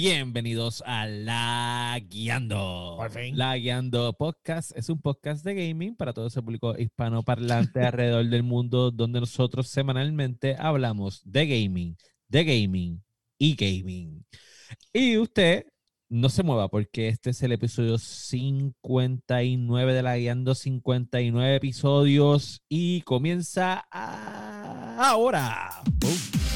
Bienvenidos a La Guiando. Por fin. La Guiando Podcast es un podcast de gaming para todo ese público hispanoparlante alrededor del mundo donde nosotros semanalmente hablamos de gaming, de gaming y gaming. Y usted no se mueva porque este es el episodio 59 de La Guiando, 59 episodios y comienza ahora. Boom.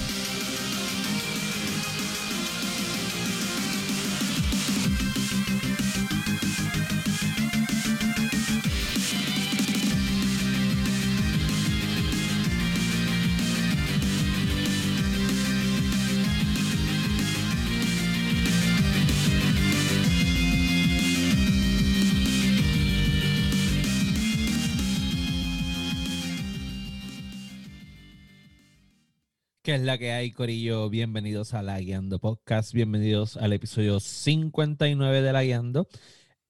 ¿Qué es la que hay, Corillo? Bienvenidos a La Guiando Podcast, bienvenidos al episodio 59 de La Guiando.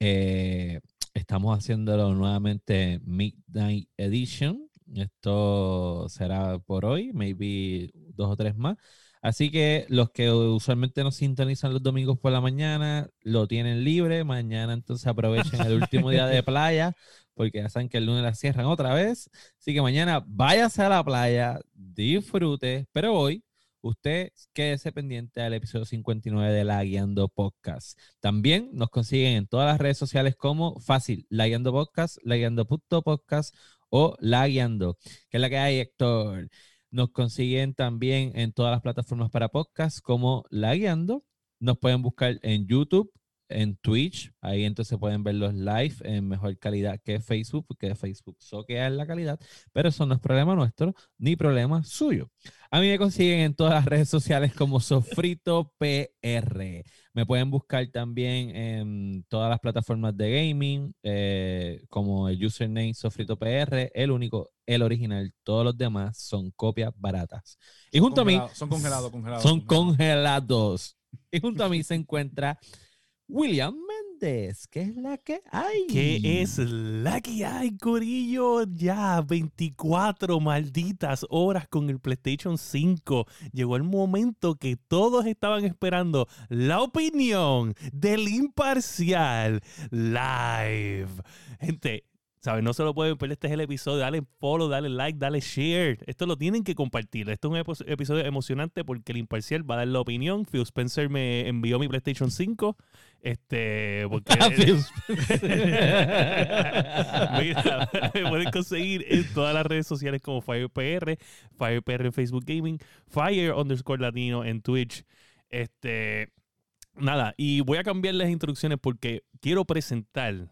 Eh, estamos haciéndolo nuevamente Midnight Edition. Esto será por hoy, maybe dos o tres más. Así que los que usualmente nos sintonizan los domingos por la mañana, lo tienen libre. Mañana entonces aprovechen el último día de playa, porque ya saben que el lunes la cierran otra vez. Así que mañana váyase a la playa, disfrute, pero hoy usted quédese pendiente al episodio 59 de La Guiando Podcast. También nos consiguen en todas las redes sociales como fácil, La Guiando Podcast, La Guiando Podcast o La Guiando. ¿Qué es la que hay, Héctor? Nos consiguen también en todas las plataformas para podcast como La Guiando. Nos pueden buscar en YouTube, en Twitch. Ahí entonces pueden ver los live en mejor calidad que Facebook, porque Facebook soquea en la calidad. Pero eso no es problema nuestro, ni problema suyo. A mí me consiguen en todas las redes sociales como Sofrito PR. Me pueden buscar también en todas las plataformas de gaming, eh, como el username Sofrito PR, el único, el original. Todos los demás son copias baratas. Y junto a mí. Son congelados, congelados. Son congelados. Y junto a mí se encuentra William Méndez. ¿Qué es la que hay? ¿Qué es la que hay, Corillo? Ya 24 malditas horas con el PlayStation 5. Llegó el momento que todos estaban esperando la opinión del imparcial live. Gente, ¿Sabes? No se lo pueden perder. Este es el episodio. Dale follow, dale like, dale share. Esto lo tienen que compartir. Esto es un episodio emocionante porque el imparcial va a dar la opinión. Phil Spencer me envió mi PlayStation 5. Este, porque. Mira, me pueden conseguir en todas las redes sociales como FirePR, FirePR en Facebook Gaming, Fire underscore Latino en Twitch. Este. Nada, y voy a cambiar las instrucciones porque quiero presentar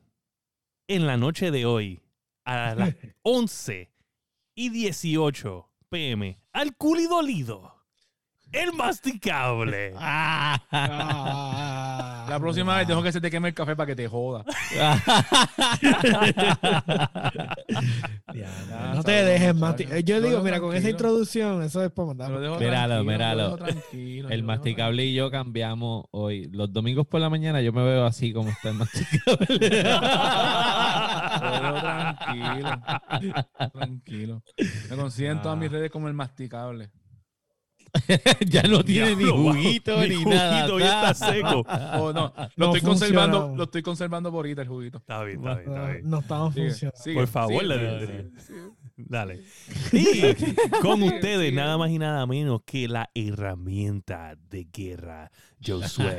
en la noche de hoy a las 11 y 18 pm al culidolido. El masticable. La próxima vez dejo que se te queme el café para que te joda. no te dejes masticar. Yo digo, mira, con esa introducción, eso es para mandar. Míralo, míralo. El masticable y yo cambiamos hoy. Los domingos por la mañana yo me veo así como está el masticable. tranquilo. Tranquilo. Me consiguen en todas mis redes como el masticable. ya no tiene ni juguito Mi ni juguito nada. ya está seco. Oh, no, lo No estoy conservando, lo estoy conservando por ahorita el juguito. Está bien, está bien, está No, bien. no estamos Sigue, funcionando. sigue, Por favor, sigue, le- sigue, sigue. Dale. Y con ustedes, sigue. nada más y nada menos que la herramienta de guerra, Josué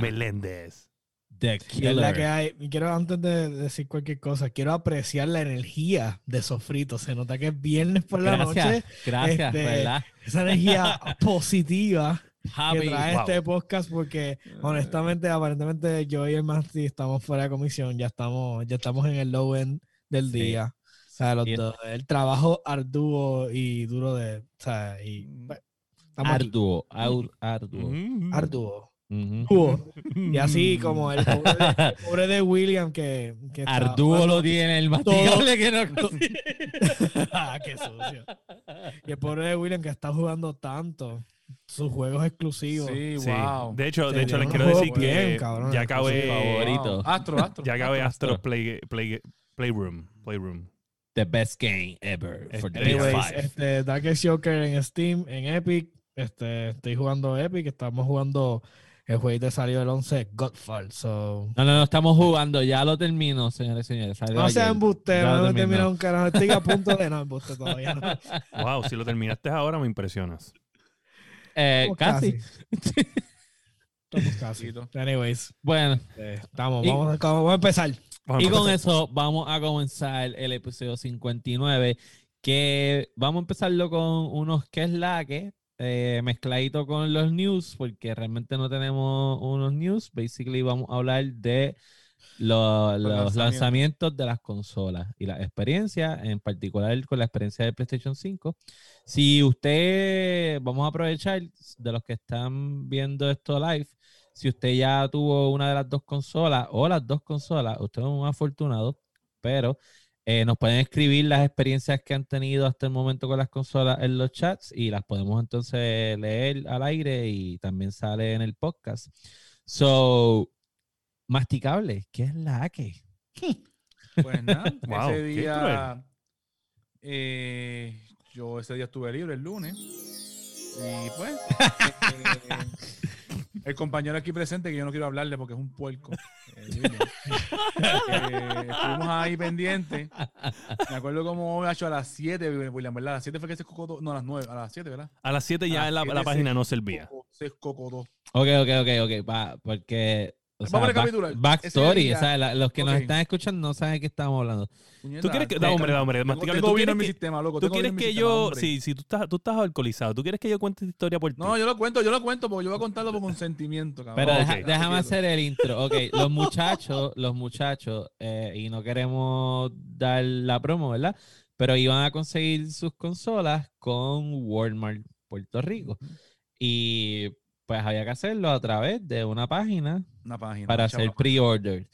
Meléndez. The la que Killer. hay. Quiero, antes de decir cualquier cosa, quiero apreciar la energía de Sofrito. Se nota que es viernes por la Gracias, noche. gracias, Este, ¿verdad? Esa energía positiva que Javi, trae wow. este podcast, porque honestamente, aparentemente, yo y el Masti estamos fuera de comisión. Ya estamos, ya estamos en el low end del Sí. día. O sea, los dos, el trabajo arduo y duro de. O sea, y, pues, estamos aquí. arduo, au- arduo. Mm. Arduo. Arduo. Y así como el pobre de, el pobre de William que, que jugando- lo tiene el masticable que no Ah, qué sucio. Y el pobre de William que está jugando tanto sus juegos exclusivos. Sí, Sí. wow. De hecho, de hecho les quiero decir que bien, cabrón, ya acabé, favorito. Astro, Astro. ya acabé Astro. Astro Play, Play, Playroom. Playroom. The best game ever for the Este, Anyways, PS5. este, Darkest Joker en Steam, en Epic. Este, estoy jugando Epic, estamos jugando el jueguito salió el 11 Godfall. So. No, no, no, estamos jugando. Ya lo termino, señores y señores. Salió No sea ayer. embustero, Ya no lo termina un carajo. Estoy a punto de no embuste todavía. No. Wow, si lo terminaste ahora me impresionas. Eh, Estamos casi. Estamos casi. Anyways, Bueno, eh, estamos. Y- Vamos, a- vamos a empezar. Vamos y con empezar. eso vamos a comenzar el episodio 59, que vamos a empezarlo con unos que es la que, eh, mezcladito con los news, porque realmente no tenemos unos news. Basically vamos a hablar de lo- los, lanzamientos. lanzamientos de las consolas y las experiencias, en particular con la experiencia de PlayStation 5. Si usted, vamos a aprovechar de los que están viendo esto live, si usted ya tuvo una de las dos consolas o las dos consolas, usted es un afortunado, pero eh, nos pueden escribir las experiencias que han tenido hasta el momento con las consolas en los chats y las podemos entonces leer al aire y también sale en el podcast. So, masticable, ¿qué es la que? Pues nada, Wow, ese día. eh, yo ese día estuve libre el lunes. Y pues. eh, el compañero aquí presente, que yo no quiero hablarle porque es un puerco. eh, eh, estuvimos ahí pendientes. Me acuerdo como hecho a las 7, William, ¿verdad? A las 7 fue que se escocotó. No, a las 9, a las 7, ¿verdad? A las 7 ya a la, la se- página no servía. Se escocotó. Ok, ok, ok, ok, pa- porque... o Vamos a back- recapitular. backstory, Ese o sea, día- la- los que nos están escuchando no saben de qué estamos hablando. ¿Tú quieres que- tengo- da, hombre, da, hombre, tengo- masticable, Tengo ¿tú quieres en mi sistema, loco. ¿Tú quieres que yo, hombre. si, si tú, estás, tú estás alcoholizado, ¿tú quieres que yo cuente esta historia por ti? No, yo lo cuento, yo lo cuento porque yo voy a contarlo por consentimiento, cabrón. Pero deja- déjame hacer el intro. Ok, los muchachos, los muchachos, eh, y no queremos dar la promo, ¿verdad? Pero iban a conseguir sus consolas con Walmart Puerto Rico. Y pues había que hacerlo a través de una página Una página. para hacer pre-order.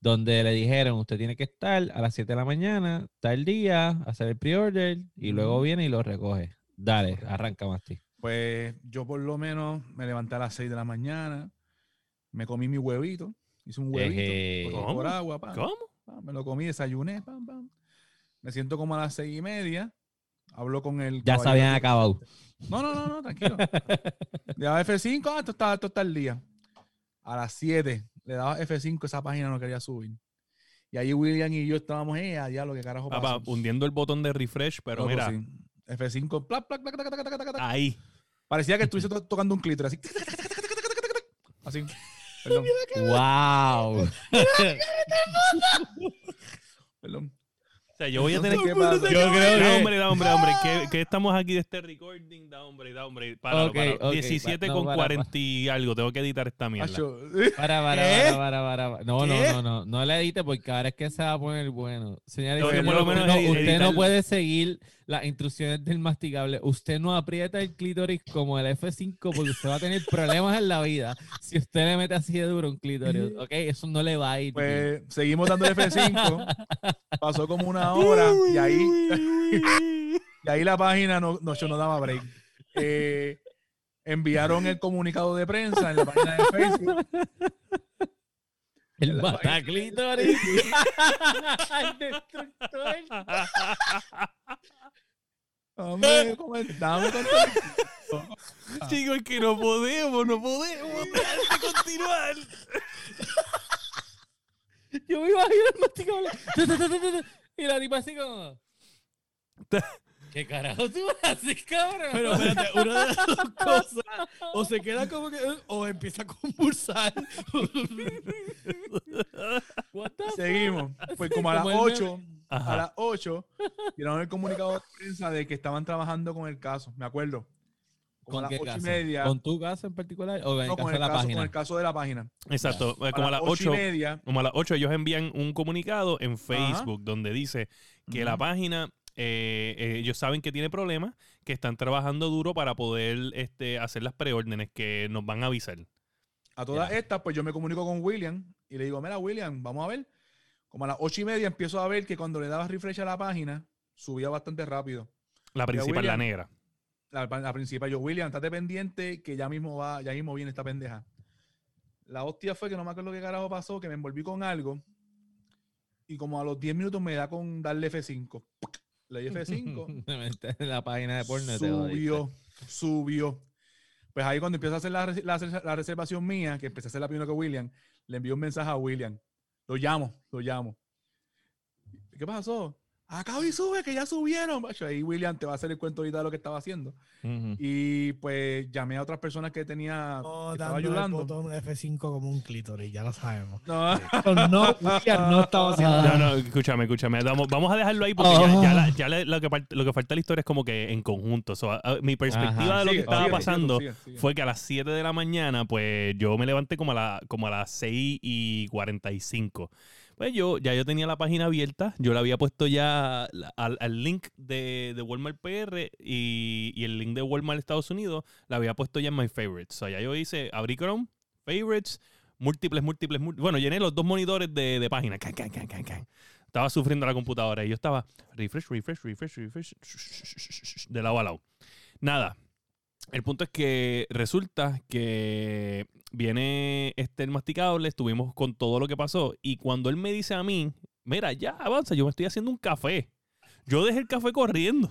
Donde le dijeron, usted tiene que estar a las 7 de la mañana, tal día, hacer el pre-order, y luego viene y lo recoge. Dale, arranca, Masti. Pues yo por lo menos me levanté a las 6 de la mañana, me comí mi huevito, hice un huevito, por agua, pam, ¿Cómo? pam, me lo comí, desayuné, pam, pam. Me siento como a las seis y media, hablo con el... Ya se habían que- acabado. No, no, no, no, tranquilo. Le daba F5, ah, esto está, esto está el día. A las 7 le daba F5, esa página no quería subir. Y ahí William y yo estábamos, eh, allá lo que carajo pasa. Hundiendo el botón de refresh, pero mira. F5, Ahí. Parecía que estuviese tocando un clítoris, así. Así. Perdón. ¡Wow! Perdón. O sea, yo voy a tener que... Yo creo Da que- hombre, da hombre, da hombre, que, que estamos aquí de este recording, da hombre, da hombre. Páralo, Ok, páralo. ok, 17 pa- no, con para, 40 y algo, tengo que editar esta mierda. Para, para, para, para, para, para. No, no, no, no. No le edite porque ahora es que se va a poner bueno. Señores, por lo no- menos no, usted no puede seguir las instrucciones del masticable. Usted no aprieta el clítoris como el F5 porque usted va a tener problemas en la vida si usted le mete así de duro un clítoris. Ok, eso no le va a ir. Pues seguimos dando F5. Pasó como una hora y ahí, y ahí la página no, no, yo no daba break. Eh, enviaron el comunicado de prensa en la página de Facebook. el clítoris. el destructor. Dame, coment- dame contexto. Chicos, es que no podemos, no podemos continuar. Yo me imagino el masticable. Y la tipa así como. ¿Qué carajo tú haces, cabrón? Pero espérate, una de las dos cosas. O se queda como que. O empieza a convulsar. Seguimos. Pues como a las Como el 8, Ajá. a las 8, dieron el comunicado de prensa de que estaban trabajando con el caso. Me acuerdo. Como a ¿Con las qué 8 y caso? media. ¿Con tu caso en particular o en el no, caso con de el, la caso, página? con el caso de la página. Exacto, como a las las 8, y media. como a las 8 ellos envían un comunicado en Facebook donde dice que la página, eh, eh, ellos saben que tiene problemas, que están trabajando duro para poder este, hacer las preórdenes que nos van a avisar. A todas estas, pues yo me comunico con William y le digo, mira, William, vamos a ver. Como a las ocho y media empiezo a ver que cuando le dabas refresh a la página, subía bastante rápido. La principal, la negra. La, la principal, yo, William, estate pendiente que ya mismo va, ya mismo viene esta pendeja. La hostia fue que no me acuerdo qué carajo pasó, que me envolví con algo y como a los 10 minutos me da con darle F5. Le di F5, Te metiste en la página de porno y te subió, subió. Pues ahí cuando empiezo a hacer la, la res- la reservación mía, que empecé a hacer la primera que William, le envío un mensaje a William. Lo llamo, lo llamo. ¿Qué pasó? Acá y sube, que ya subieron. macho. Ahí William te va a hacer el cuento ahorita de lo que estaba haciendo. Ujú. Y pues llamé a otras personas que tenía, No, que estaba dando el ayudando. botón F5 como un clítoris, ya lo sabemos. No, no, William no estaba haciendo No, no, escúchame, escúchame. Vamos, vamos a dejarlo ahí porque ya, ya la- ya la- lo, que, fal- lo que falta de la historia es como que en conjunto. So, a- a- mi perspectiva Ajá. de lo que estaba sigue, pasando sigue. fue que a las 7 de la mañana, pues yo me levanté como a, la, como a las 6 y 45. Pues yo ya yo tenía la página abierta, yo le había puesto ya al, al link de, de Walmart PR y, y el link de Walmart Estados Unidos, la había puesto ya en My Favorites. O sea, ya yo hice, abrí Chrome, Favorites, múltiples, múltiples, múltiples. Bueno, llené los dos monitores de, de página. Can, can, can. Estaba sufriendo la computadora y yo estaba refresh, refresh, refresh, refresh, de lado a lado. Nada. El punto es que resulta que viene este el masticable, estuvimos con todo lo que pasó y cuando él me dice a mí, mira, ya avanza, yo me estoy haciendo un café. Yo dejé el café corriendo.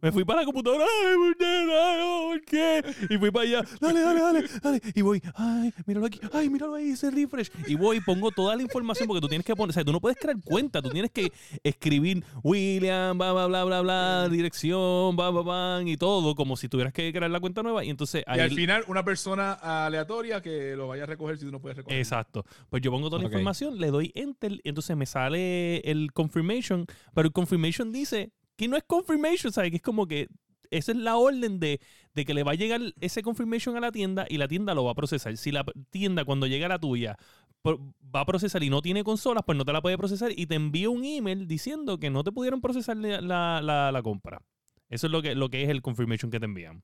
Me fui para la computadora, ay, ¿por qué? Ay, ¿por qué? Y fui para allá, dale, dale, dale, dale. Y voy, ay, míralo aquí, ay, míralo ahí, ese refresh. Y voy y pongo toda la información porque tú tienes que poner, o sea, tú no puedes crear cuenta, tú tienes que escribir William, bla, bla, bla, bla, bla, dirección, bla, bla, bla, y todo, como si tuvieras que crear la cuenta nueva. Y entonces Y al final, una persona aleatoria que lo vaya a recoger si tú no puedes recoger. Exacto. Pues yo pongo toda la información, le doy enter, y entonces me sale el confirmation, pero el confirmation dice que no es confirmation, ¿sabes? Que es como que esa es la orden de, de que le va a llegar ese confirmation a la tienda y la tienda lo va a procesar. Si la tienda cuando llega a la tuya va a procesar y no tiene consolas, pues no te la puede procesar y te envía un email diciendo que no te pudieron procesar la, la- la- la compra. Eso es lo que, lo que es el confirmation que te envían.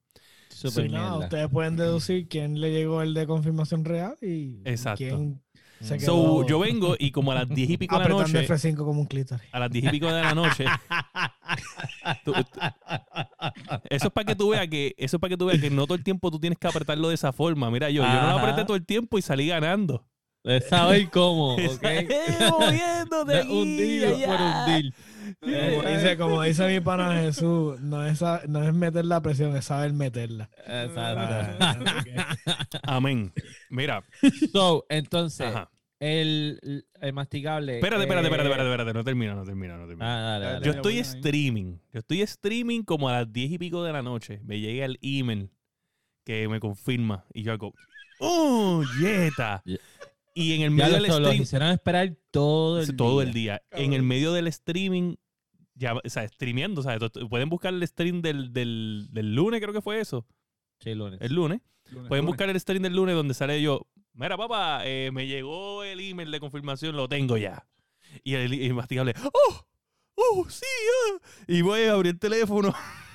Super Sí, no, ustedes pueden deducir quién le llegó el de confirmación real y Exacto. quién se So, quedó yo vengo y como a las 10 y pico de la apretando noche... F5 como un clítoris. a las 10 y pico de la noche. tú- tú- eso es para que tú veas que eso es para que tú veas que no todo el tiempo tú tienes que apretarlo de esa forma. Mira, yo, yo no lo Ajá. apreté todo el tiempo y salí ganando. De saber cómo, ¿ok? Moviendo de De aquí, hundir por allá. hundir. Como dice, como dice mi pana Jesús, no es, no es meter la presión, es saber meterla. Exacto. Ah. Amén. Mira, So, entonces, ajá. el, el masticable. Espérate, espérate, eh, espérate, espérate, espérate. No termina, no termina, no termina. Ah, dale, dale. Yo estoy bueno, ahí. streaming. Yo estoy streaming como a las 10 y pico de la noche. Me llega el email que me confirma. Y yo hago, ¡Oh, yeta! Ya. Y en el medio del lo stream, hicieron esperar todo el todo día. el día. Cabrón. En el medio del streaming, ya, o sea, streameando, o sea, pueden buscar el stream del, del, del lunes, creo que fue eso. Sí, lunes. El lunes. Lunes, Pueden lunes. buscar el stream del lunes donde sale yo. Mira, papá, eh, me llegó el email de confirmación, lo tengo ya. Y el, el masticable, ¡oh! ¡oh, sí! ah". Y voy a abrir el teléfono.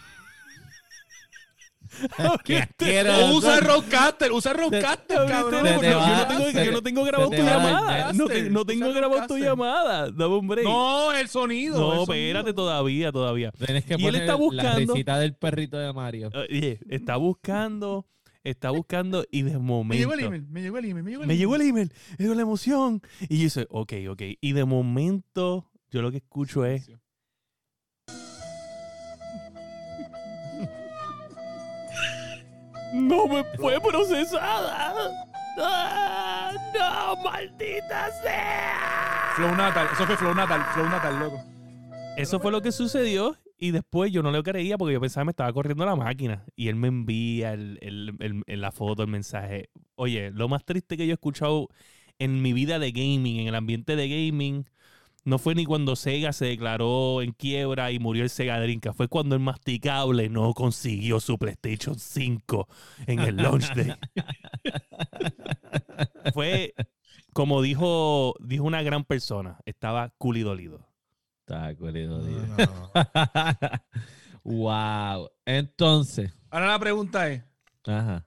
Asqueroso. O usa Roadcaster, usa Roadcaster, cabrón. Se te Yo va- no tengo, yo no tengo grabado tu te llamada. No, te- no tengo grabado tu llamada. Dame un break. No, el sonido. No, el sonido. espérate todavía, todavía. Tienes que Y él poner está la buscando- risita del perrito de Mario. Oye, está buscando, está buscando y de Me momento... llegó el email, me llegó el email, me llegó el Me email. llegó el email, me llegó la emoción. Y yo dice, ok, ok. Y de momento, yo lo que escucho es, no me fue procesada. ¡Ah, no, maldita sea. Flow Natal, eso fue Flow Natal, Flow Natal, loco. Eso fue lo que sucedió. Y después yo no lo creía porque yo pensaba que me estaba corriendo la máquina. Y él me envía el- el- el- el- la foto, el mensaje. Oye, lo más triste que yo he escuchado en mi vida de gaming, en el ambiente de gaming, no fue ni cuando Sega se declaró en quiebra y murió el Sega Dreamcast. Fue cuando el masticable no consiguió su PlayStation 5 en el launch day. fue como dijo, dijo una gran persona. Estaba cool y dolido. Está culido, tío. No, no. wow. Entonces, Ahora la pregunta es, ajá.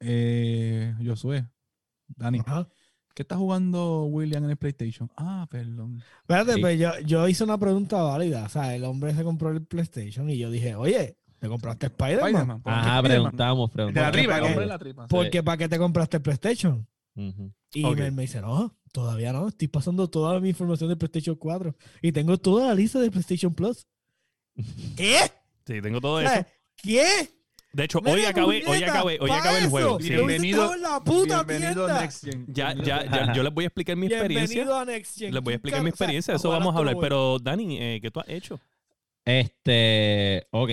eh, Josué, Dani, Ajá. ¿Qué está jugando William en el PlayStation? Ah, perdón. Espérate, Sí. pues yo, yo hice una pregunta válida. O sea, el hombre se compró el PlayStation y yo dije, oye, ¿te compraste Spider-Man? Spider-Man, ¿por qué Ajá, Spider-Man? preguntamos, De la preguntamos. tripa, el ¿Por qué? hombre de la tripa. ¿Por qué para qué te compraste el PlayStation? Y Ok. él me dice, no, todavía no, estoy pasando toda mi información del PlayStation 4 y tengo toda la lista de PlayStation Plus. ¿Qué? Sí, tengo todo O eso. ¿Qué? De hecho, hoy acabé, hoy acabé, hoy acabé el juego. Bienvenido- la puta Bienvenido tienda. Next Gen. Ya, ya, ya, yo les voy a explicar mi experiencia. Bienvenido a Next Gen. Les voy a ¿Quién explicar mi carajo- o sea, experiencia, eso vamos a hablar. Pero, Dani, eh, ¿qué tú has hecho? Este, ok.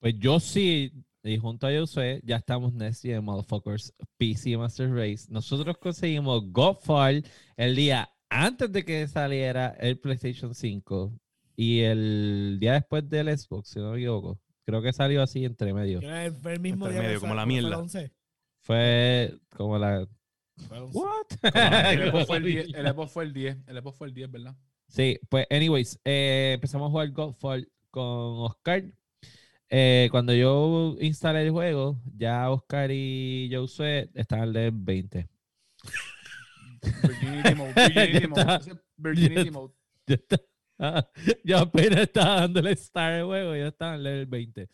Pues yo sí, y junto a Josué, ya estamos Next Gen Motherfuckers PC Master Race. Nosotros conseguimos Godfall el día antes de que saliera el PlayStation 5 y el día después del Xbox, si no me equivoco. Creo que salió así entre medio. Que Fue el mismo Entre día que medio, como sal- la mierda. 11. Fue como la... Fue el 11. ¿What? El Xbox fue el 10, el Xbox fue el 10, el Xbox fue el 10, ¿verdad? Sí, pues, anyways, eh, empezamos a jugar Godfall con Oscar. Eh, cuando yo instalé el juego, ya Oscar y Josué estaban el 20. Virginity Mode, Virginity Mode, Virginity Mode. Yo, estaba- yo apenas estaba dándole start al juego, yo estaba en level 20.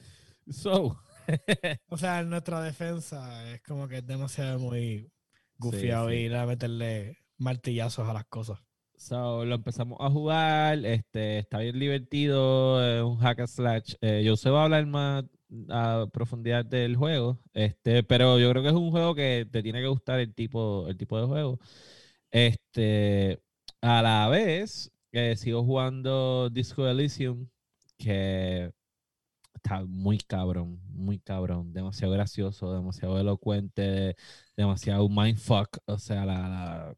So, O sea, nuestra defensa es como que es demasiado muy gufiado sí. y ir a meterle martillazos a las cosas. so, lo empezamos a jugar, este, está bien divertido, es un hack and slash. Eh, Josué va a hablar más a profundidad del juego, este, pero yo creo que es un juego que te tiene que gustar el tipo, el tipo de juego. Este, a la vez, eh, sigo jugando Disco Elysium, que está muy cabrón, muy cabrón, demasiado gracioso, demasiado elocuente, demasiado mindfuck, o sea, la,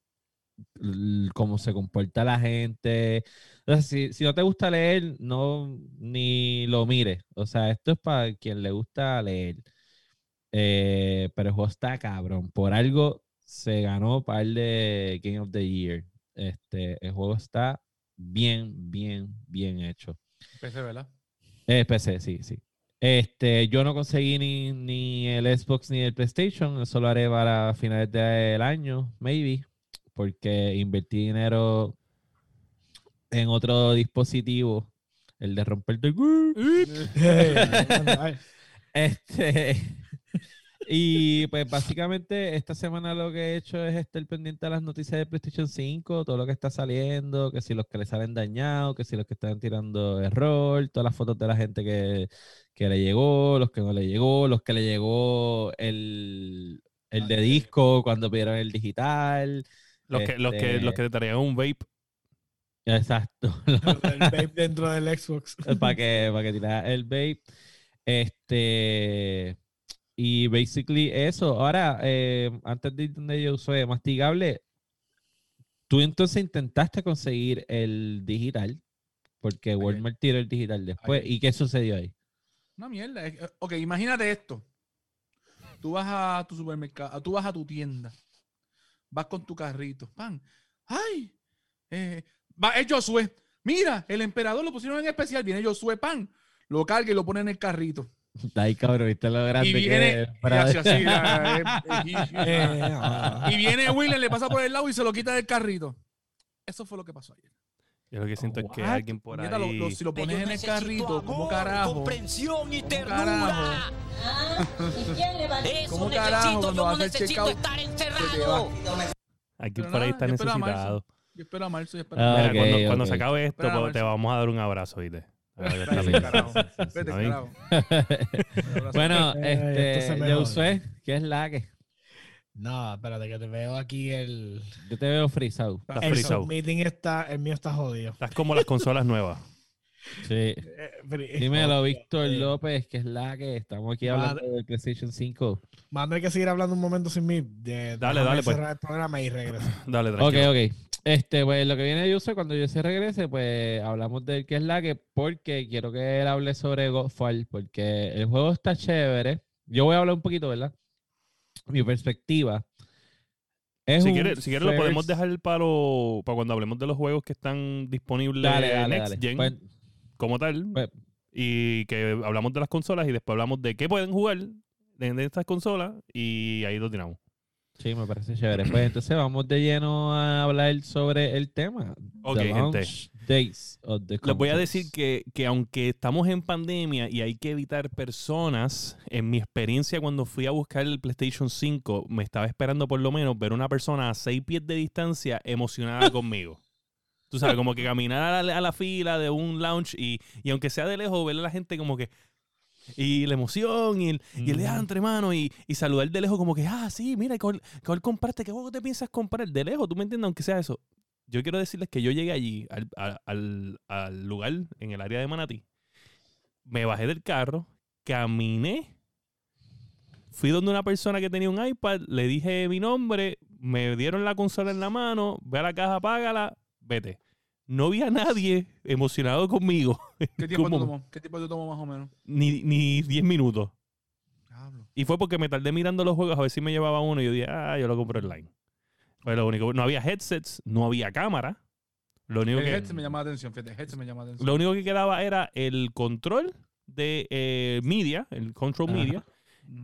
cómo se comporta la gente. O si no te gusta leer, no ni lo mires. O sea, esto es para quien le gusta leer. Eh, pero el juego está cabrón. Por algo se ganó par de Game of the Year. Este, el juego está bien, bien, bien hecho. PC, ¿verdad? Eh, PC, sí, sí. Este, yo no conseguí ni, ni el Xbox ni el PlayStation. Eso lo haré para finales del año, maybe. Porque invertí dinero en otro dispositivo. El de romperte. Ay, Este. Y pues básicamente esta semana lo que he hecho es estar pendiente de las noticias de PlayStation 5, todo lo que está saliendo, que si los que le salen dañados, que si los que están tirando error, todas las fotos de la gente que, que le llegó, los que no le llegó, los que le llegó el, el de disco cuando pidieron el digital. Los que, los que, Este- los que te traían un vape. Exacto. el vape dentro del Xbox. para que, para que tirara el vape. Este. Y basically eso. Ahora, eh, antes de ir donde yo soy mastigable, tú entonces intentaste conseguir el digital, porque Walmart tiró el digital después. ¿Y qué sucedió ahí? Una mierda. Ok, imagínate esto. Tú vas a tu supermercado, tú vas a tu tienda, vas con tu carrito, pan. ¡Ay! Eh, va, es Josué. Mira, el emperador lo pusieron en especial. Viene Josué, pan. Lo carga y lo pone en el carrito. Ahí, cabrón, viste lo grande Y que viene. es. y hace así, la- eh, Eh, eh, ah. y viene William, le pasa por el lado y se lo quita del carrito. Eso fue lo que pasó ayer. Yo lo que siento es que alguien por Puñeta, lo- ahí. lo- si lo pones yo en el carrito, ¿cómo amor, carajo? comprensión y ¿Cómo ternura. Ah, ¿Y quién le va a Eso ¿Cómo carajo necesito, cuando yo vas no a necesito estar encerrado. Alguien Pero por ahí está yo espero a marzo. necesitado. Yo espero a marzo y espero Ah, a Mira, ok, cuando, cuando se acabe esto, pues, te vamos a dar un abrazo, ¿viste? Carajo. bueno, Eh, este, Josué, ¿qué es la que? No, espérate que te veo aquí el... Yo te veo frisado. El submitting está... El mío está jodido. Estás como las consolas nuevas. Sí. Eh, pero- Dímelo, Víctor eh, López, que es la que estamos aquí Madre- hablando del PlayStation 5. Mando hay que seguir hablando un momento sin mí. De, Dale, dale, pues. cerrar el programa y regreso. Dale, Ok, tranquilo. ok. Este, pues lo que viene yo sé cuando yo se regrese, pues hablamos del que es la que, porque quiero que él hable sobre Godfall, porque el juego está chévere. Yo voy a hablar un poquito, ¿verdad? Mi perspectiva. Es Si quieres, si quieres lo podemos dejar para, lo- para cuando hablemos de los juegos que están disponibles Dale, dale, Next dale. Gen Pues, como tal. pues, y que hablamos de las consolas y después hablamos de qué pueden jugar de, estas consolas y ahí lo tiramos. sí, me parece chévere. Pues entonces vamos de lleno a hablar sobre el tema. Ok, the gente. days of the Les voy a decir que, que aunque estamos en pandemia y hay que evitar personas, en mi experiencia cuando fui a buscar el PlayStation 5, me estaba esperando por lo menos ver una persona a seis pies de distancia emocionada conmigo. Tú sabes, como que caminar a la, a la fila de un lounge y, y aunque sea de lejos, ver a la gente como que Y la emoción y el, y el entre mano y, y saludar de lejos como que, ah, sí, mira, ¿cuál, compraste? ¿Qué juego te piensas comprar? De lejos, ¿tú me entiendes? Aunque sea eso. Yo quiero decirles que yo llegué allí, al, al- al lugar, en el área de Manatí. Me bajé del carro, caminé, fui donde una persona que tenía un iPad, le dije mi nombre, me dieron la consola en la mano, ve a la caja, págala, vete. No había nadie emocionado conmigo, ¿Qué tiempo te tomó? ¿Qué tiempo te tomó más o menos? ni, ni 10 minutos. Y fue porque me tardé mirando los juegos a ver si me llevaba uno y yo dije, ah, yo lo compro online. Fue lo único. No había headsets, no había cámara. Lo único, El que, headset me llama la atención, fíjate, el headset me llama la atención. lo único que quedaba era el control de eh, media, el control Ajá. media.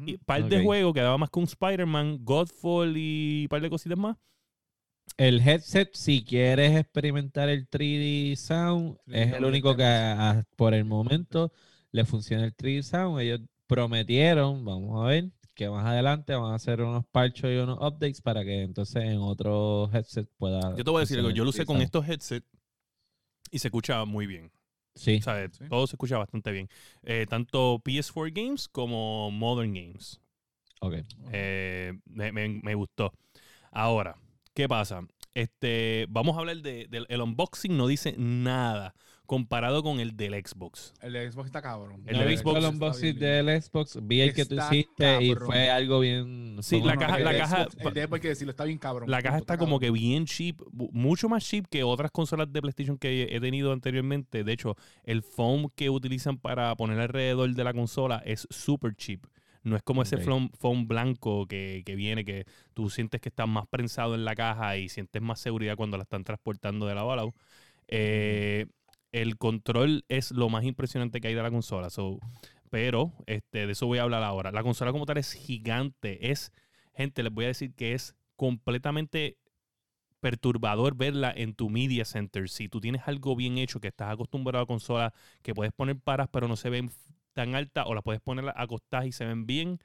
Y par de juegos, quedaba más que un Spider-Man, Godfall y un par de cositas más. El headset, si quieres experimentar el 3D Sound, 3D es el único que a- por el momento le funciona el 3D Sound. Ellos prometieron, vamos a ver, que más adelante van a hacer unos parchos y unos updates para que entonces en otro headset pueda. Yo te voy a decir algo, yo lo usé 3D con estos headsets y se escucha muy bien. Sí, O sea, Sí. todo se escucha bastante bien. Eh, tanto PS4 Games como Modern Games. ok. Eh, me, me- me gustó. Ahora, ¿qué pasa? Este, vamos a hablar de- del el unboxing, no dice nada comparado con el del Xbox. El de Xbox está cabrón. El No de he visto Xbox el unboxing del Xbox, vi el que tú hiciste y fue algo bien. Sí, la caja- la caja- Xbox, El de Xbox hay que decirlo, está bien cabrón. La caja está como cabrón. que bien cheap, mucho más cheap que otras consolas de PlayStation que he tenido anteriormente. De hecho, el foam que utilizan para poner alrededor de la consola es super cheap. No es como ese foam, foam blanco que, que viene, que tú sientes que está más prensado en la caja y sientes más seguridad cuando la están transportando de la bala. Eh, el control es lo más impresionante que hay de la consola. so, pero este, de eso voy a hablar ahora. La consola como tal es gigante. Es, gente, les voy a decir que es completamente perturbador verla en tu media center. Si tú tienes algo bien hecho, que estás acostumbrado a consolas que puedes poner paras pero no se ven tan altas o las puedes poner acostadas y se ven bien,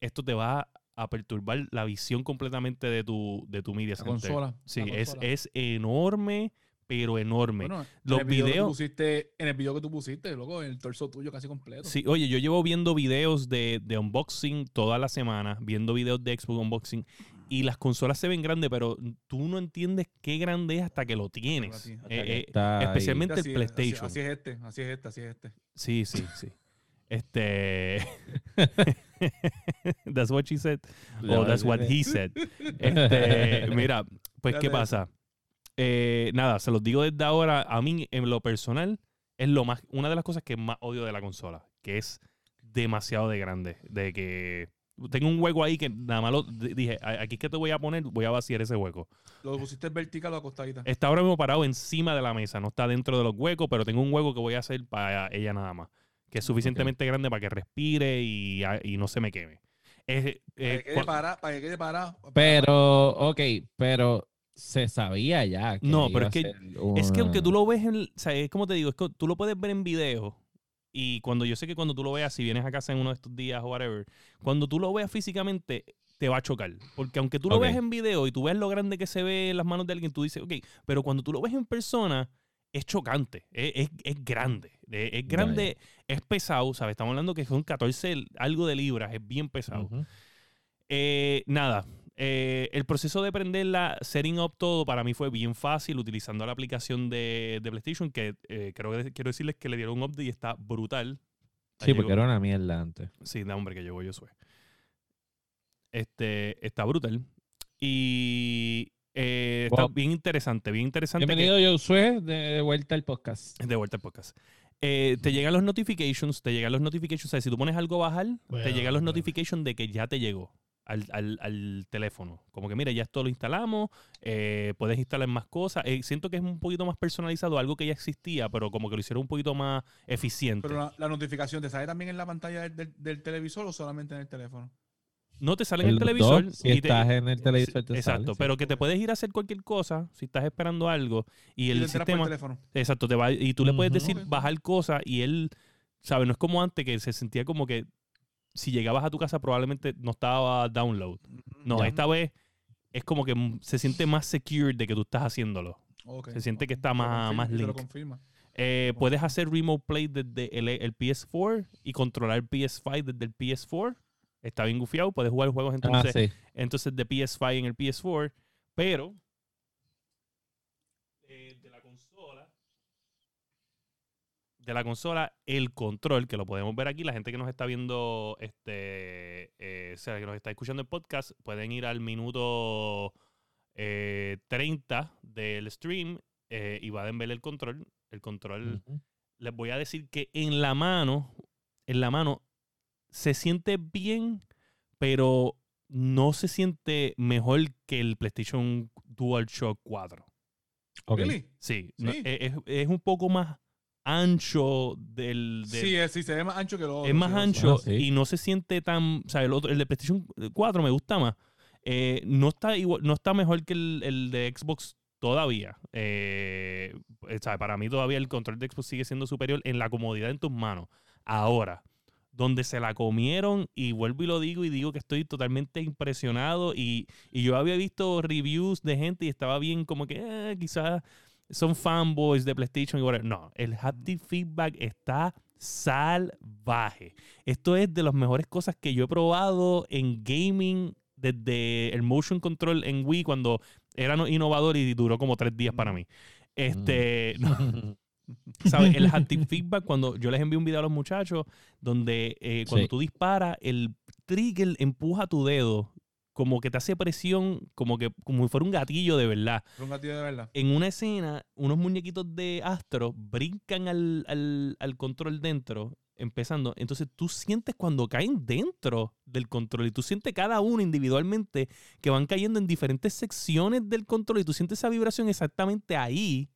esto te va a perturbar la visión completamente de tu, de tu media La center. consola. Sí, la es, consola. es enorme, pero enorme. Bueno, los en el video que tú videos- pusiste, en el video que tú pusiste, loco, el torso tuyo casi completo. Sí, oye, yo llevo viendo videos de, de unboxing toda la semana, viendo videos de Xbox unboxing, y las consolas se ven grandes, pero tú no entiendes qué grande es hasta que lo tienes. Eh, que eh, especialmente Así el es, así- PlayStation. Así, es este, así es este, así es este. Sí, sí, sí. Este. that's what she said. O that's what he said. Este, mira, pues, ¿qué pasa? Eh, nada, se los digo desde ahora. A mí, en lo personal, es lo más, una de las cosas que más odio de la consola, que es demasiado de grande. De que tengo un hueco ahí que nada más lo dije, "A- aquí es que te voy a poner, voy a vaciar ese hueco. Lo pusiste vertical o acostadita. Está ahora mismo parado encima de la mesa, no está dentro de los huecos, pero tengo un hueco que voy a hacer para ella nada más, que es suficientemente grande para que respire y, y no se me queme. Es, para eh, que quede cua- parado, para que quede parado. Pero, ok, pero se sabía ya. Que No, pero es que- Es que aunque tú lo ves en, o sea, es como te digo, es que tú lo puedes ver en video y cuando yo sé que cuando tú lo veas, si vienes a casa en uno de estos días o whatever, cuando tú lo veas físicamente, te va a chocar. Porque aunque tú lo Ok. veas en video y tú ves lo grande que se ve en las manos de alguien, tú dices, ok, pero cuando tú lo ves en persona, es chocante, es, es- es grande, es, es grande, es pesado, ¿sabes? Estamos hablando que son 14 algo de libras, es bien pesado. Eh, nada, eh, el proceso de prenderla, setting up todo, para mí fue bien fácil utilizando la aplicación de, de PlayStation, que eh, creo que quiero decirles que le dieron un update y está brutal. Sí, porque era una mierda antes. Sí, da hombre que llegó Josué. Este, está brutal. Y eh, está bien interesante, bien interesante. que- Bienvenido, Josué, de, de vuelta al podcast. de vuelta al podcast. Eh, te llegan los notifications, te llegan los notifications. O sea, si tú pones algo a bajar, te llegan los bueno. notifications de que ya te llegó al, al- al teléfono. Como que, mira, ya esto lo instalamos, eh, puedes instalar más cosas. Eh, siento que es un poquito más personalizado, algo que ya existía, pero como que lo hicieron un poquito más eficiente. Pero la, la notificación te sale también en la pantalla del, del- del televisor o solamente en el teléfono. No te sale en el televisor. dos, si y te- estás en el televisor, te Exacto, sale, sí. pero que te puedes ir a hacer cualquier cosa si estás esperando algo y Y el te enteras por sistema... el teléfono. Exacto, te va, y tú le puedes decir bajar cosas y él, ¿sabes? No es como antes que se sentía como que si llegabas a tu casa probablemente no estaba download. No, Ya. esta vez es como que se siente más secure de que tú estás haciéndolo. Se siente que está Te más- confirma, más te lo link. confirma. Eh, puedes hacer remote play desde el, el PS4 y controlar el PS5 desde el PS4. Está bien gufiado, puedes jugar juegos Ah, entonces, sí. entonces de PS5 en el PS4, pero eh, de la consola de la consola el control que lo podemos ver aquí la gente que nos está viendo este eh, o sea que nos está escuchando el podcast pueden ir al minuto eh, 30 del stream eh, y van a ver el control el control les voy a decir que en la mano, en la mano, se siente bien, pero no se siente mejor que el PlayStation DualShock 4. Ok. ¿Really? Sí, Sí. es, es- es un poco más ancho del... del- Sí, es, sí, se ve más ancho que lo otro. es más ancho Ah, sí. y no se siente tan... O sea, el, otro, el de PlayStation 4 me gusta más. Eh, no, está igual, no está mejor que el, el de Xbox todavía. Eh, o sea, para mí todavía el control de Xbox sigue siendo superior en la comodidad en tus manos. Ahora, donde se la comieron, y vuelvo y lo digo y digo que estoy totalmente impresionado y, y yo había visto reviews de gente y estaba bien como que eh, quizás son fanboys de PlayStation y whatever. No, el haptic feedback está salvaje. Esto es de las mejores cosas que yo he probado en gaming desde el motion control en Wii cuando era no- innovador y duró como tres días para mí. Este, no, ¿sabes? El haptic feedback, cuando yo les envío un video a los muchachos, donde eh, cuando Sí. tú disparas, el trigger empuja tu dedo, como que te hace presión, como que como si fuera un gatillo de verdad. Un gatillo de verdad. En una escena, unos muñequitos de Astro brincan al, al- al control dentro, empezando. Entonces tú sientes cuando caen dentro del control y tú sientes cada uno individualmente que van cayendo en diferentes secciones del control y tú sientes esa vibración exactamente ahí.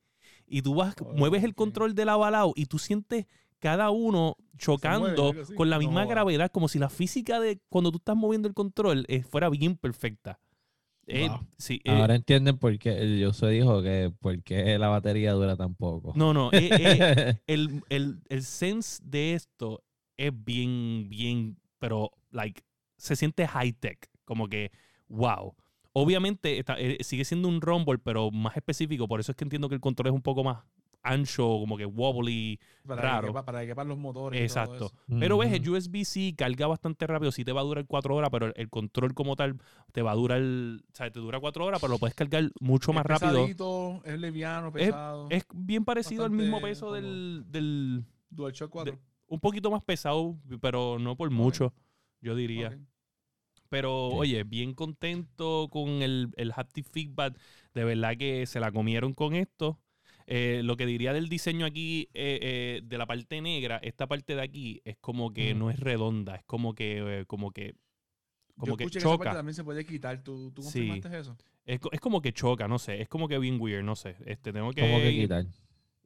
Y tú vas, Oh, mueves el control de lado a lado y tú sientes cada uno chocando con la misma gravedad, como si la física de cuando tú estás moviendo el control eh, fuera bien perfecta. Eh, Wow. sí, eh, Ahora entienden por qué el Josué dijo que por qué la batería dura tan poco. no, no, eh, eh, el, el, el sense de esto es bien, bien, pero, like, se siente high tech, como que, wow. Obviamente está- eh, sigue siendo un rumble, pero más específico, por eso es que entiendo que el control es un poco más ancho, como que wobbly, Para raro. Que quepa, para que quepan los motores. y todo exacto. eso. Pero ves, el USB-C carga bastante rápido, sí te va a durar cuatro horas, pero el, control como tal te va a durar, o sea, te dura cuatro horas, pero lo puedes cargar mucho más es rápido. pesadito, es liviano, pesado. Es bien parecido al mismo peso del, del, DualShock 4. un poquito más pesado, pero no por mucho, yo diría. Pero Sí. oye, bien contento con el, el haptic feedback. De verdad que se la comieron con esto. Eh, lo que diría del diseño aquí, eh, eh, de la parte negra, esta parte de aquí es como que no es redonda, es como que, eh, como que, como Yo que escuché que esa parte choca. también se puede quitar. ¿Tú, tú Sí. confirmaste eso? Es, es como que choca, no sé, es como que bien weird, no sé. Este, tengo que, ¿Cómo que quitar?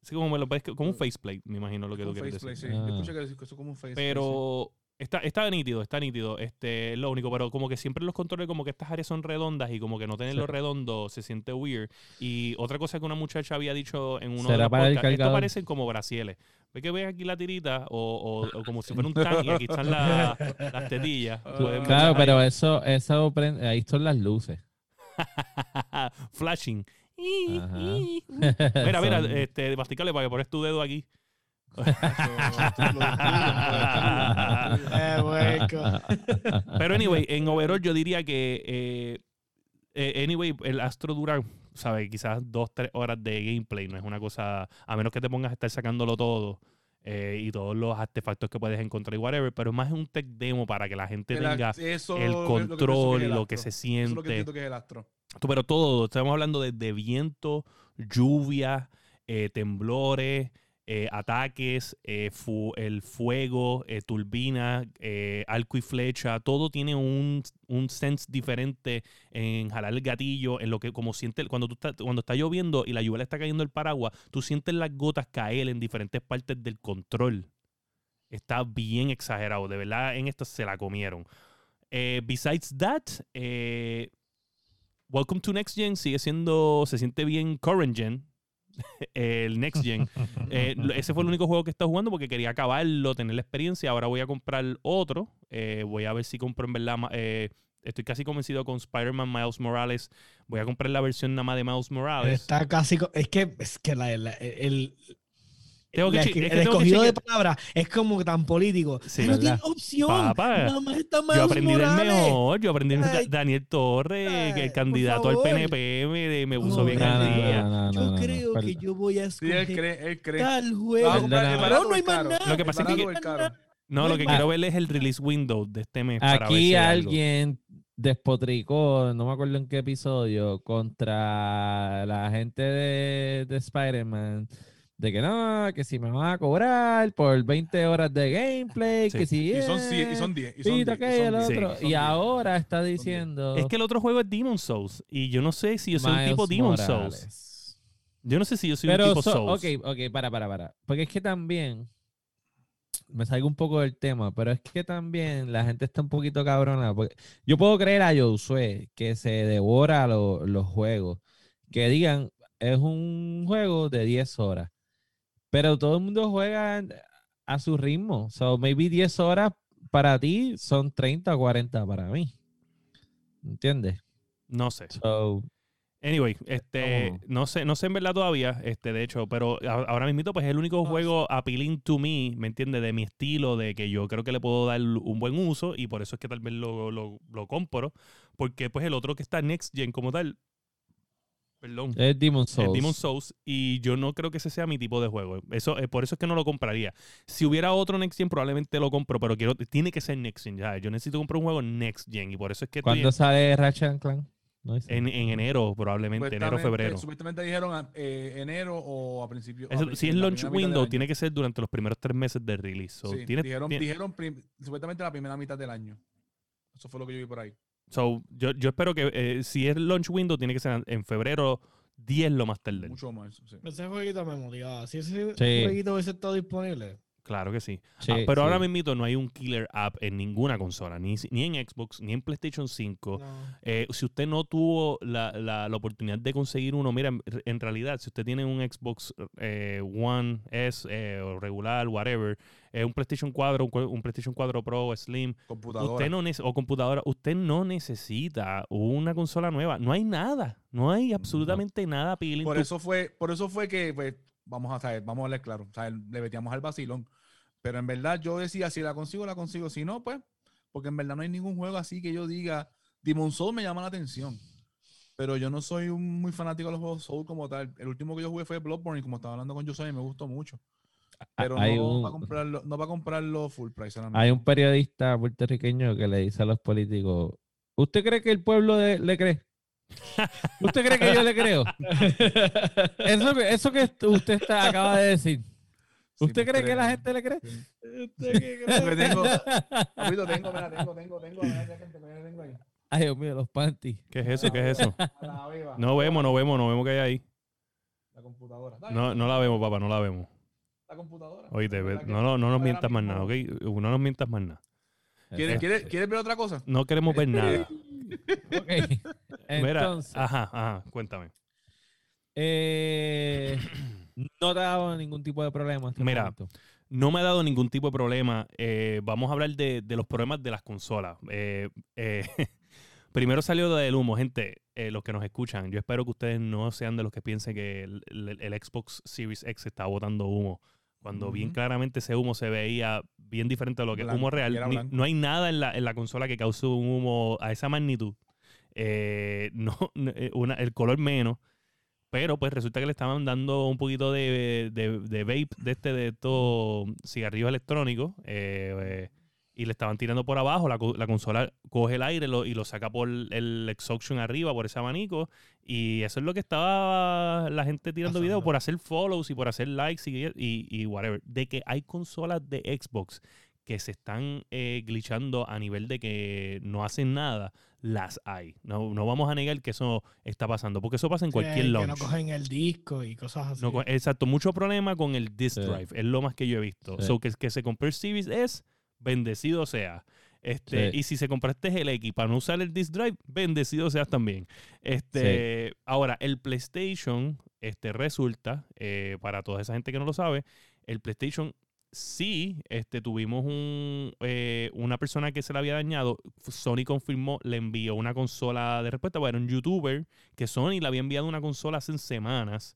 Sí, como, me lo puedes- como un faceplate, me imagino lo que tú un quieres decir. faceplate, sí. Ah. Yo escuché que eso es como un faceplate. Pero está, está nítido, está nítido. Este, es lo único, pero como que siempre los controles, como que estas áreas son redondas y como que no tenerlo Sí. redondo se siente weird. Y otra cosa que una muchacha había dicho en uno de ¿Será los para el podcasts, esto parecen como bracieles. Ve que ves aquí la tirita o, o- o como si fuera un tanque y aquí están la- las tetillas. Pueden Claro, ahí. pero eso, eso ahí son las luces. Flashing. Mira, mira, este, masticale para que pones tu dedo aquí. Pero anyway, en overall yo diría que eh, eh, anyway, el Astro dura, ¿sabes? Quizás dos, tres horas de gameplay. No es una cosa, a menos que te pongas a estar sacándolo todo eh, y todos los artefactos que puedes encontrar y whatever. Pero es más un tech demo para que la gente El tenga eso el es lo que pienso control es y lo que se Eso es lo que siente. que es el astro. Pero todo, estamos hablando de, de viento, lluvia, eh, temblores, eh, ataques, eh, el fuego, eh, turbina, eh, arco y flecha, todo tiene un, un sense diferente en jalar el gatillo, en lo que como sientes, cuando tú estás, cuando está lloviendo y la lluvia le está cayendo el paraguas, tú sientes las gotas caer en diferentes partes del control. Está bien exagerado, de verdad en esto se la comieron. Besides that, Welcome to Next Gen sigue siendo, se siente bien current gen, el Next Gen. Eh, ese fue el único juego que estaba jugando porque quería acabarlo, tener la experiencia. Ahora voy a comprar otro. Eh, voy a ver si compro en verdad. eh, estoy casi convencido con Spider-Man Miles Morales. Voy a comprar la versión nada más de Miles Morales. Está casi. Es que, es que la- la- el, Tengo que es que el tengo que escogido de chequear. palabras es como tan político. Sí, Ay, no tiene opción. Papá, Nada más está Yo aprendí del mejor, yo aprendí de. Daniel Torres, que el candidato al. PNP me, me puso No, bien no, al día. no, no, Yo no, no, creo que yo voy a Sí, él escoger cree, él cree. tal Va a juego. No, hay más caro. nada. Lo que pasa es que-. No, lo que quiero ver es el release window de este mes. para ver Aquí si hay algo. alguien despotricó, no me acuerdo en qué episodio, contra la gente de, de Spider-Man. De que no, que si me van a cobrar por 20 horas de gameplay, Sí. que si Y son es, 10, y son 10, y son pito 10, y que son el 10, Sí. otro. son Y 10. ahora está diciendo. Es que el otro juego es Demon Souls. Y yo no sé si yo soy un Miles tipo Demon Souls. Yo no sé si yo soy un Pero, tipo so- Souls. ok, ok, para, para, para. Porque es que también, me salgo un poco del tema, pero es que también la gente está un poquito cabrona. Porque yo puedo creer a Josué que se devora lo- los juegos, que digan, es un juego de 10 horas, pero todo el mundo juega a su ritmo. So, maybe 10 horas para ti son 30 o 40 para mí. ¿Entiendes? No sé. So, Anyway, este, no sé, no sé en verdad todavía, este, de hecho, pero ahora mismo pues es el único No, juego appealing to me, ¿me entiendes? De mi estilo, de que yo creo que le puedo dar un buen uso y por eso es que tal vez lo, lo, lo compro, porque pues el otro que está Next Gen como tal, perdón, es Demon Souls. el Demon Souls y yo no creo que ese sea mi tipo de juego. Eso, eh, por eso es que no lo compraría. Si hubiera otro Next Gen probablemente lo compro, pero quiero, tiene que ser Next Gen. Ya, yo necesito comprar un juego Next Gen y por eso es que estoy ¿Cuándo sale Ratchet and Clank? No en, en enero probablemente, enero febrero. Supuestamente dijeron a- eh, enero o a principios. Eso- si es launch window, tiene que ser durante los primeros tres meses de release. So, Sí, tiene- dijeron, tiene- dijeron prim- supuestamente la primera mitad del año. Eso fue lo que yo vi por ahí. So, yo, yo espero que eh, si es launch window, tiene que ser en febrero 10 lo más tarde. Mucho más. sí. Ese jueguito me motivaba. Si ese Sí. jueguito hubiese estado disponible. Claro que sí. Sí, Ah, pero ahora sí. mismo no hay un killer app en ninguna consola, ni, ni en Xbox, ni en PlayStation 5. No. Eh, si usted no tuvo la, la- la oportunidad de conseguir uno, mira, en, realidad, si usted tiene un Xbox eh, One S eh, o regular, whatever, eh, un PlayStation 4, un, PlayStation 4 Pro, Slim, Computadora. Usted no o computadora, usted no necesita una consola nueva. No hay nada. No hay absolutamente nada appealing. por eso fue, por eso fue que, pues, vamos a saber, vamos a hablar claro. O sea, le metíamos al vacilón. Pero en verdad yo decía, si la consigo, la consigo. Si no, pues, porque en verdad no hay ningún juego así que yo diga, Demon Soul me llama la atención. Pero yo no soy un muy fanático de los juegos Soul como tal. El último que yo jugué fue Bloodborne y como estaba hablando con José, me gustó mucho. Pero hay no, un- va a comprarlo, no va a comprarlo full price. Hay un periodista puertorriqueño que le dice a los políticos, ¿usted cree que el pueblo de- le cree? ¿Usted cree que yo le creo? Eso que, eso que usted está, acaba de decir. ¿Usted cree que la gente le cree? ¿Usted qué cree? Porque tengo, tengo, mira, tengo, tengo, tengo, ahí. Ay, Dios mío, los panties. ¿Qué es eso? ¿Qué es eso? No vemos, no vemos, no vemos qué hay ahí. La computadora. No, no la vemos, papá, no la vemos. La computadora. Oíste, ¿Verdad ve- que no, no, no nos mientas más nada, ¿ok? No nos mientas más nada. ¿Quieres, quieres, ¿Quieres ver otra cosa? No queremos ver nada. Ok. Mira, Entonces, ajá, ajá, cuéntame. eh, no te ha dado ningún tipo de problema. Mira, momento? No me ha dado ningún tipo de problema. Eh, vamos a hablar de, de los problemas de las consolas. Eh, eh, primero salió lo del humo, gente. eh, los que nos escuchan, yo espero que ustedes no sean de los que piensen que el, el- el Xbox Series X está botando humo. Cuando bien claramente ese humo se veía bien diferente a lo que es humo real. Ni- no hay nada en la, en la consola que cause un humo a esa magnitud. Eh, no, no, eh, una- el color menos. Pero pues resulta que le estaban dando un poquito de, de, de vape de este de estos cigarrillos electrónicos eh, eh, y le estaban tirando por abajo. La, la consola coge el aire lo- y lo saca por el exhaustion arriba, por ese abanico. Y eso es lo que estaba la gente tirando videos por hacer follows y por hacer likes y, y, y whatever. De que hay consolas de Xbox que se están eh, glitchando a nivel de que no hacen nada, las hay. No, no vamos a negar que eso está pasando, porque eso pasa en cualquier que, que no cogen el disco y cosas así. No exacto, mucho problema con el disk Sí. drive, es lo más que yo he visto. Sí. So, que, que se compró el Series S, bendecido sea. Este, Sí. Y si se compraste el X para no usar el disk drive, bendecido seas también. Este, Ahora, el PlayStation este, resulta, eh, para toda esa gente que no lo sabe, el PlayStation sí este, tuvimos un, eh, una persona que se le había dañado. Sony confirmó, le envió una consola de respuesta. Bueno, era un youtuber que Sony le había enviado una consola hace semanas,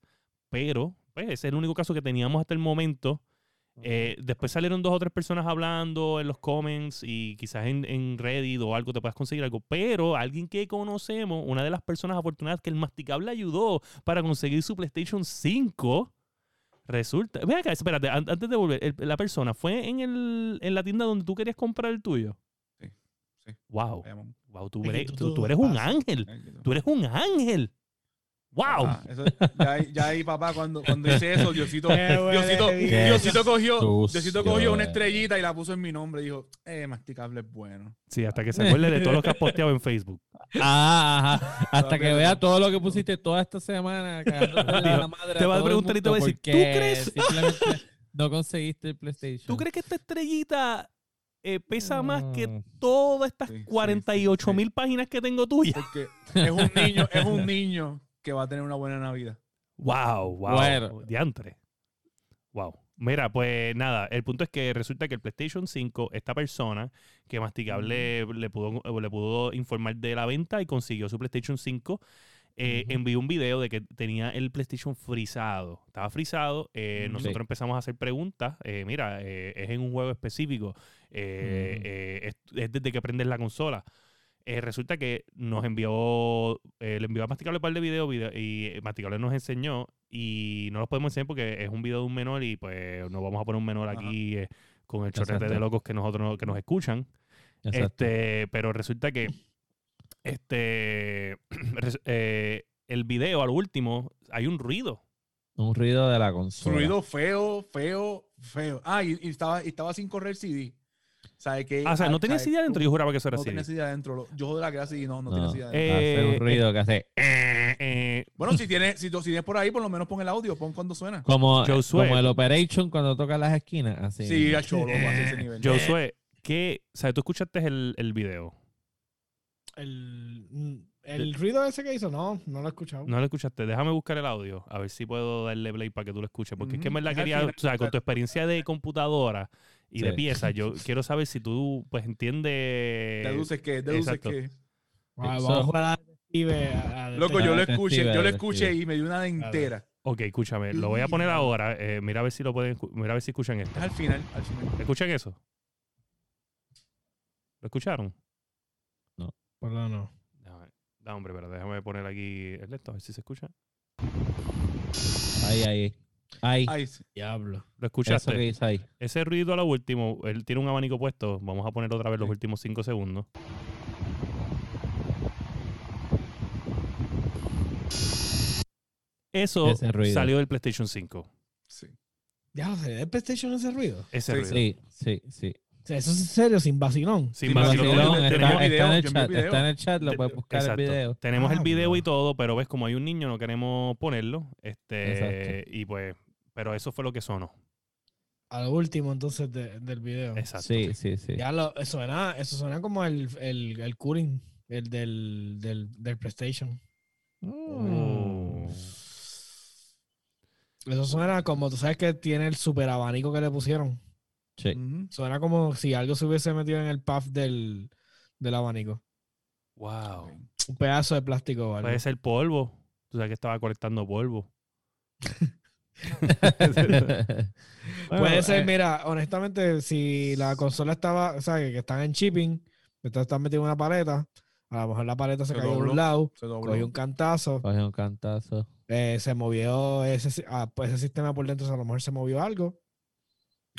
pero pues ese es el único caso que teníamos hasta el momento. Eh, después salieron dos o tres personas hablando en los comments y quizás en, en Reddit o algo te puedas conseguir algo. Pero alguien que conocemos, una de las personas afortunadas que el masticable ayudó para conseguir su PlayStation 5, resulta. Ve acá, espérate, an- antes de volver, el- la persona fue en, el, en la tienda donde tú querías comprar el tuyo. Sí, sí. Wow, wow, tú eres, tú- eres un ángel. Tú eres un ángel. Wow. Ah, eso- ya, ahí- ya ahí, papá, cuando, cuando hice eso, Diosito, Diosito, Diosito cogió, Diosito cogió una estrellita y la puso en mi nombre y dijo, eh, masticable es bueno. Sí, hasta que se acuerde de todo lo que has posteado en Facebook. Ah, ajá. Hasta que vea todo lo que pusiste toda esta semana. la madre te va a preguntar y te va a decir, ¿tú crees? No conseguiste el PlayStation. ¿Tú crees que esta estrellita eh, pesa más que todas estas Sí, sí, 48 mil páginas que tengo tuyas? Porque es un niño, es un niño que va a tener una buena Navidad. Wow, wow. Bueno. Diantre. Wow. Mira, pues nada, el punto es que resulta que el PlayStation 5, esta persona que Masticable le, pudo, le pudo informar de la venta y consiguió su PlayStation 5, eh, envió un video de que tenía el PlayStation frisado. Estaba frisado, eh, nosotros empezamos a hacer preguntas. eh, mira, eh, es en un juego específico, eh, eh, es, es desde que prendes la consola. Eh, resulta que nos envió, eh, le envió a Masticable un par de videos video- y eh, Masticable nos enseñó y no los podemos enseñar porque es un video de un menor y pues no vamos a poner un menor Ajá. aquí eh, con el chorrete de locos que nosotros que nos escuchan. Exacto. Este, pero resulta que este eh, el video al último hay un ruido. Un ruido de la consola. ruido feo, feo, feo. Ah, y, y estaba, y estaba sin correr CD. ¿Sabe qué? Ah, o sea, no tenía ¿sabe? CD adentro, yo juraba que eso era No CD. tenía CD adentro. Yo de la que era CD, no, no, No. tenía CD adentro. Eh, Hace un ruido que hace. Eh, Bueno, si tienes, si, tú- si tienes por ahí, por lo menos pon el audio, pon cuando suena. Como, Josué. como el Operation cuando toca las esquinas. Así. Sí, a cholo, a ese nivel. Josué, ¿qué? O sea, tú escuchaste el, el video. El, el ruido ese que hizo, no, no lo he escuchado. No lo escuchaste. Déjame buscar el audio. A ver si puedo darle play para que tú lo escuches. Porque es que en verdad quería, o sea, con tu experiencia de computadora y de Sí. piezas, yo quiero saber si tú, pues, entiendes. Deduces que, deduces exacto. que. Eso- vamos a jugar a detective. a- a Loco, yo lo escuché, yo lo escuché y me dio una entera. Ok, escúchame. Lo voy a poner ahora. eh, mira a ver si lo pueden, mira a ver si escuchan esto. Es al final, al final. ¿Escuchan eso? ¿Lo escucharon? Por lo no. Da, hombre, pero déjame poner aquí el esto, a ver si se escucha. Ahí, ahí. Ahí. Diablo. ¿Lo Eso escuchaste? que dice ahí. Ese ruido a lo último, él tiene un abanico puesto. Vamos a poner otra vez los Sí. últimos 5 segundos. Eso salió del PlayStation 5. sí. Ya, ¿se ve el PlayStation ese ruido? Ese Sí, ruido. Sí, sí, sí. Eso es en serio, sin vacilón. Sin vacilón, Vacilón, está, video, en el chat, video. está en el chat, lo puedes buscar exacto. el video. Tenemos el Ah, video y todo, pero ves como hay un niño, no queremos ponerlo. Este, Exacto. y pues, pero eso fue lo que sonó. A lo último, entonces, de- del video. Exacto. Sí, sí, sí. Ya lo, eso suena, eso suena como el, el, el cooling, el del, del, del PlayStation. Oh. Eso suena como, tú sabes que tiene el super abanico que le pusieron. Sí. Suena como si algo se hubiese metido en el puff del, del abanico. Wow. Un pedazo de plástico o algo. Puede ser polvo. Tú sabes que estaba colectando polvo. Bueno, Puede ser, eh, mira, honestamente, si la consola estaba, o sea, que están en shipping, están en una paleta, a lo mejor la paleta se, Se cayó de dobló. un lado, Se dobló. cogió un cantazo, Coge un cantazo. eh, se movió ese, ah, pues ese sistema por dentro, a lo mejor se movió algo.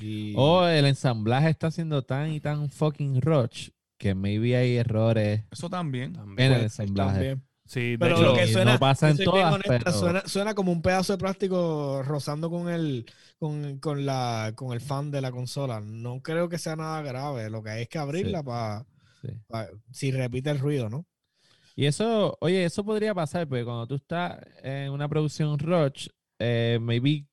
Y O el ensamblaje está siendo tan y tan fucking rush que maybe hay errores Eso también. También. en el puede ser ensamblaje. también. Sí, de Pero hecho, lo que suena, no pasa en todas, honesta, pero- suena, suena como un pedazo de plástico rozando con el, con, con la, con el fan de la consola. No creo que sea nada grave. Lo que hay es que abrirla para Sí. si repite el ruido, ¿no? Y eso, oye, eso podría pasar, porque cuando tú estás en una producción rush, eh, maybe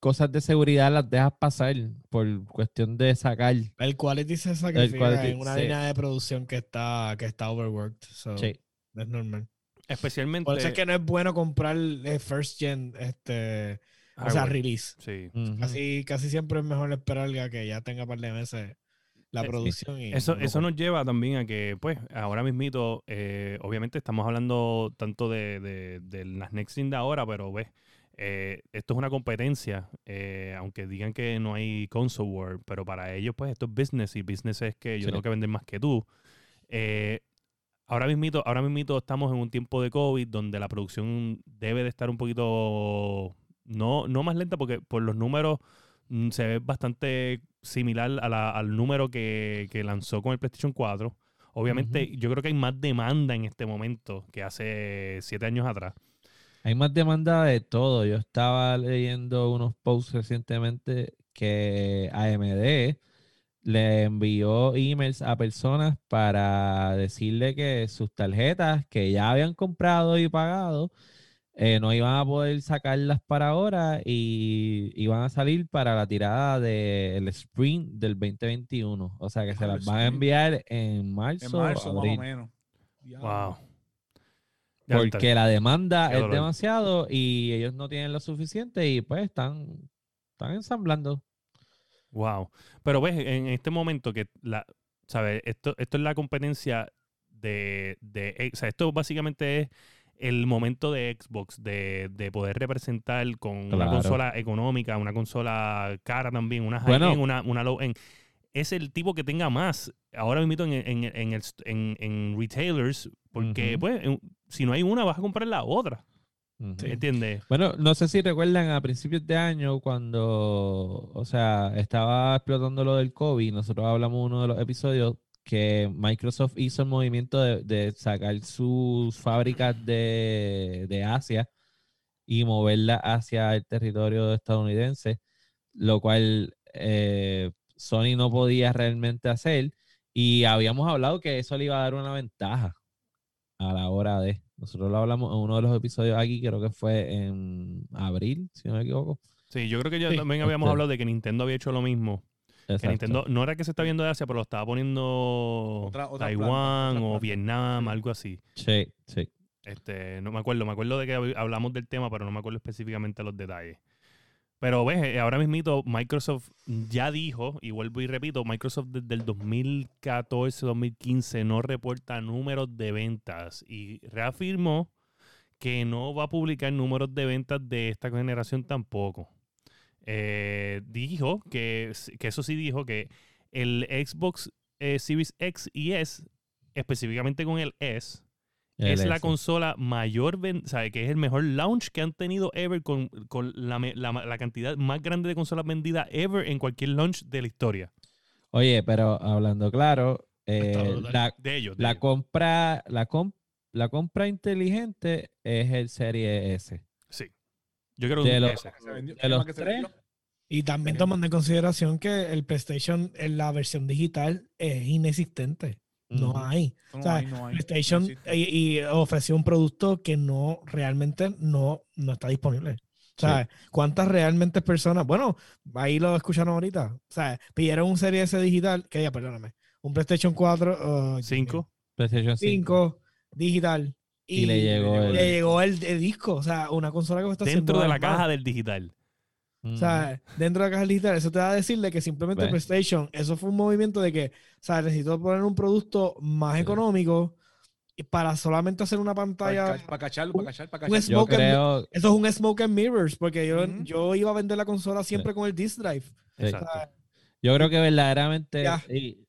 cosas de seguridad las dejas pasar por cuestión de sacar. El quality se sacrifica quality, en una sí. línea de producción que está, que está overworked. So, Sí. Es normal. especialmente. Por eso es que no es bueno comprar eh, first gen, este, o sea, release. Sí. Casi, casi siempre es mejor esperar a que ya tenga un par de meses la Sí. producción. Y Eso, eso nos lleva también a que, pues, ahora mismito, eh, obviamente estamos hablando tanto de, de, de las Next Gen de ahora, pero ves, eh, esto es una competencia, eh, aunque digan que no hay console war, pero para ellos, pues esto es business y business es que yo Sí. tengo que vender más que tú. Eh, ahora mismito, ahora mismito estamos en un tiempo de COVID donde la producción debe de estar un poquito, no, no más lenta porque por los números mm, se ve bastante similar a la- al número que, que lanzó con el PlayStation 4. Obviamente, yo creo que hay más demanda en este momento que hace siete años atrás. Hay más demanda de todo. Yo estaba leyendo unos posts recientemente que AMD le envió emails a personas para decirle que sus tarjetas que ya habían comprado y pagado eh, no iban a poder sacarlas para ahora y iban a salir para la tirada del Spring del 2021. O sea que se las van a enviar en En marzo, marzo, más o menos. Wow. Porque la demanda es demasiado y ellos no tienen lo suficiente y pues están, están ensamblando. Wow. Pero ves, en este momento que la, ¿sabes? Esto, esto es la competencia de, de, o sea, esto básicamente es el momento de Xbox de, de poder representar con una consola económica, una consola cara también, una high Bueno. end, una, una low end. Es el tipo que tenga más ahora mismo en, en, en, el- en- en retailers, porque Ujú. pues en- si no hay una, vas a comprar la otra. Ujú. ¿Entiendes? Bueno, no sé si recuerdan a principios de año cuando, o sea, estaba explotando lo del COVID, nosotros hablamos uno de los episodios que Microsoft hizo el movimiento de, de sacar sus fábricas de, de Asia y moverlas hacia el territorio estadounidense, lo cual eh, Sony no podía realmente hacer y habíamos hablado que eso le iba a dar una ventaja a la hora de. Nosotros lo hablamos en uno de los episodios aquí, creo que fue en abril, si no me equivoco. Sí, yo creo que ya Sí. también habíamos Este. hablado de que Nintendo había hecho lo mismo. Que. Nintendo no era que se está viendo de Asia, pero lo estaba poniendo Otra- otra Taiwán planta, otra o. Vietnam, algo así. Sí, sí. Este, no me acuerdo, me acuerdo de que hab- hablamos del tema, pero no me acuerdo específicamente los detalles. Pero ves, eh, ahora mismito Microsoft ya dijo, y vuelvo y repito, Microsoft desde el 2014-2015 no reporta números de ventas y reafirmó que no va a publicar números de ventas de esta generación tampoco. Eh, dijo que, que eso sí dijo que el Xbox eh, Series X y S, específicamente con el S, es la consola mayor, o sea, que es el mejor launch que han tenido ever con, con la, la- la cantidad más grande de consolas vendidas ever en cualquier launch de la historia. Oye, pero hablando claro, eh, la, De ellos. de la ellos. compra, la, com- la compra inteligente es el Serie S. Sí. Yo creo de que los- de ¿qué los más que se tres? Y también tomando en consideración que el PlayStation en la versión digital es inexistente. No hay. No O sea, hay, no hay, PlayStation no existe. y, y ofreció un producto que no realmente no, no está disponible. O sea, ¿cuántas realmente personas? Bueno, ahí lo escucharon ahorita. O sea, pidieron un Serie S digital, que ya, perdóname, un PlayStation 4, oh, Cinco. PlayStation 5. 5 digital. Y le llegó le el- llegó el, el disco. O sea, una consola que está Dentro de la caja del digital. O sea, dentro de la caja digital, eso te va a decir de que simplemente. PlayStation, eso fue un movimiento de que, o sea, necesito poner un producto más Sí. económico y para solamente hacer una pantalla. para cacharlo, para cachar, para cachar. Yo and- creo, Eso es un smoke and mirrors, porque yo, yo iba a vender la consola siempre con el disc drive. Exacto. yo creo que verdaderamente, Ya. y,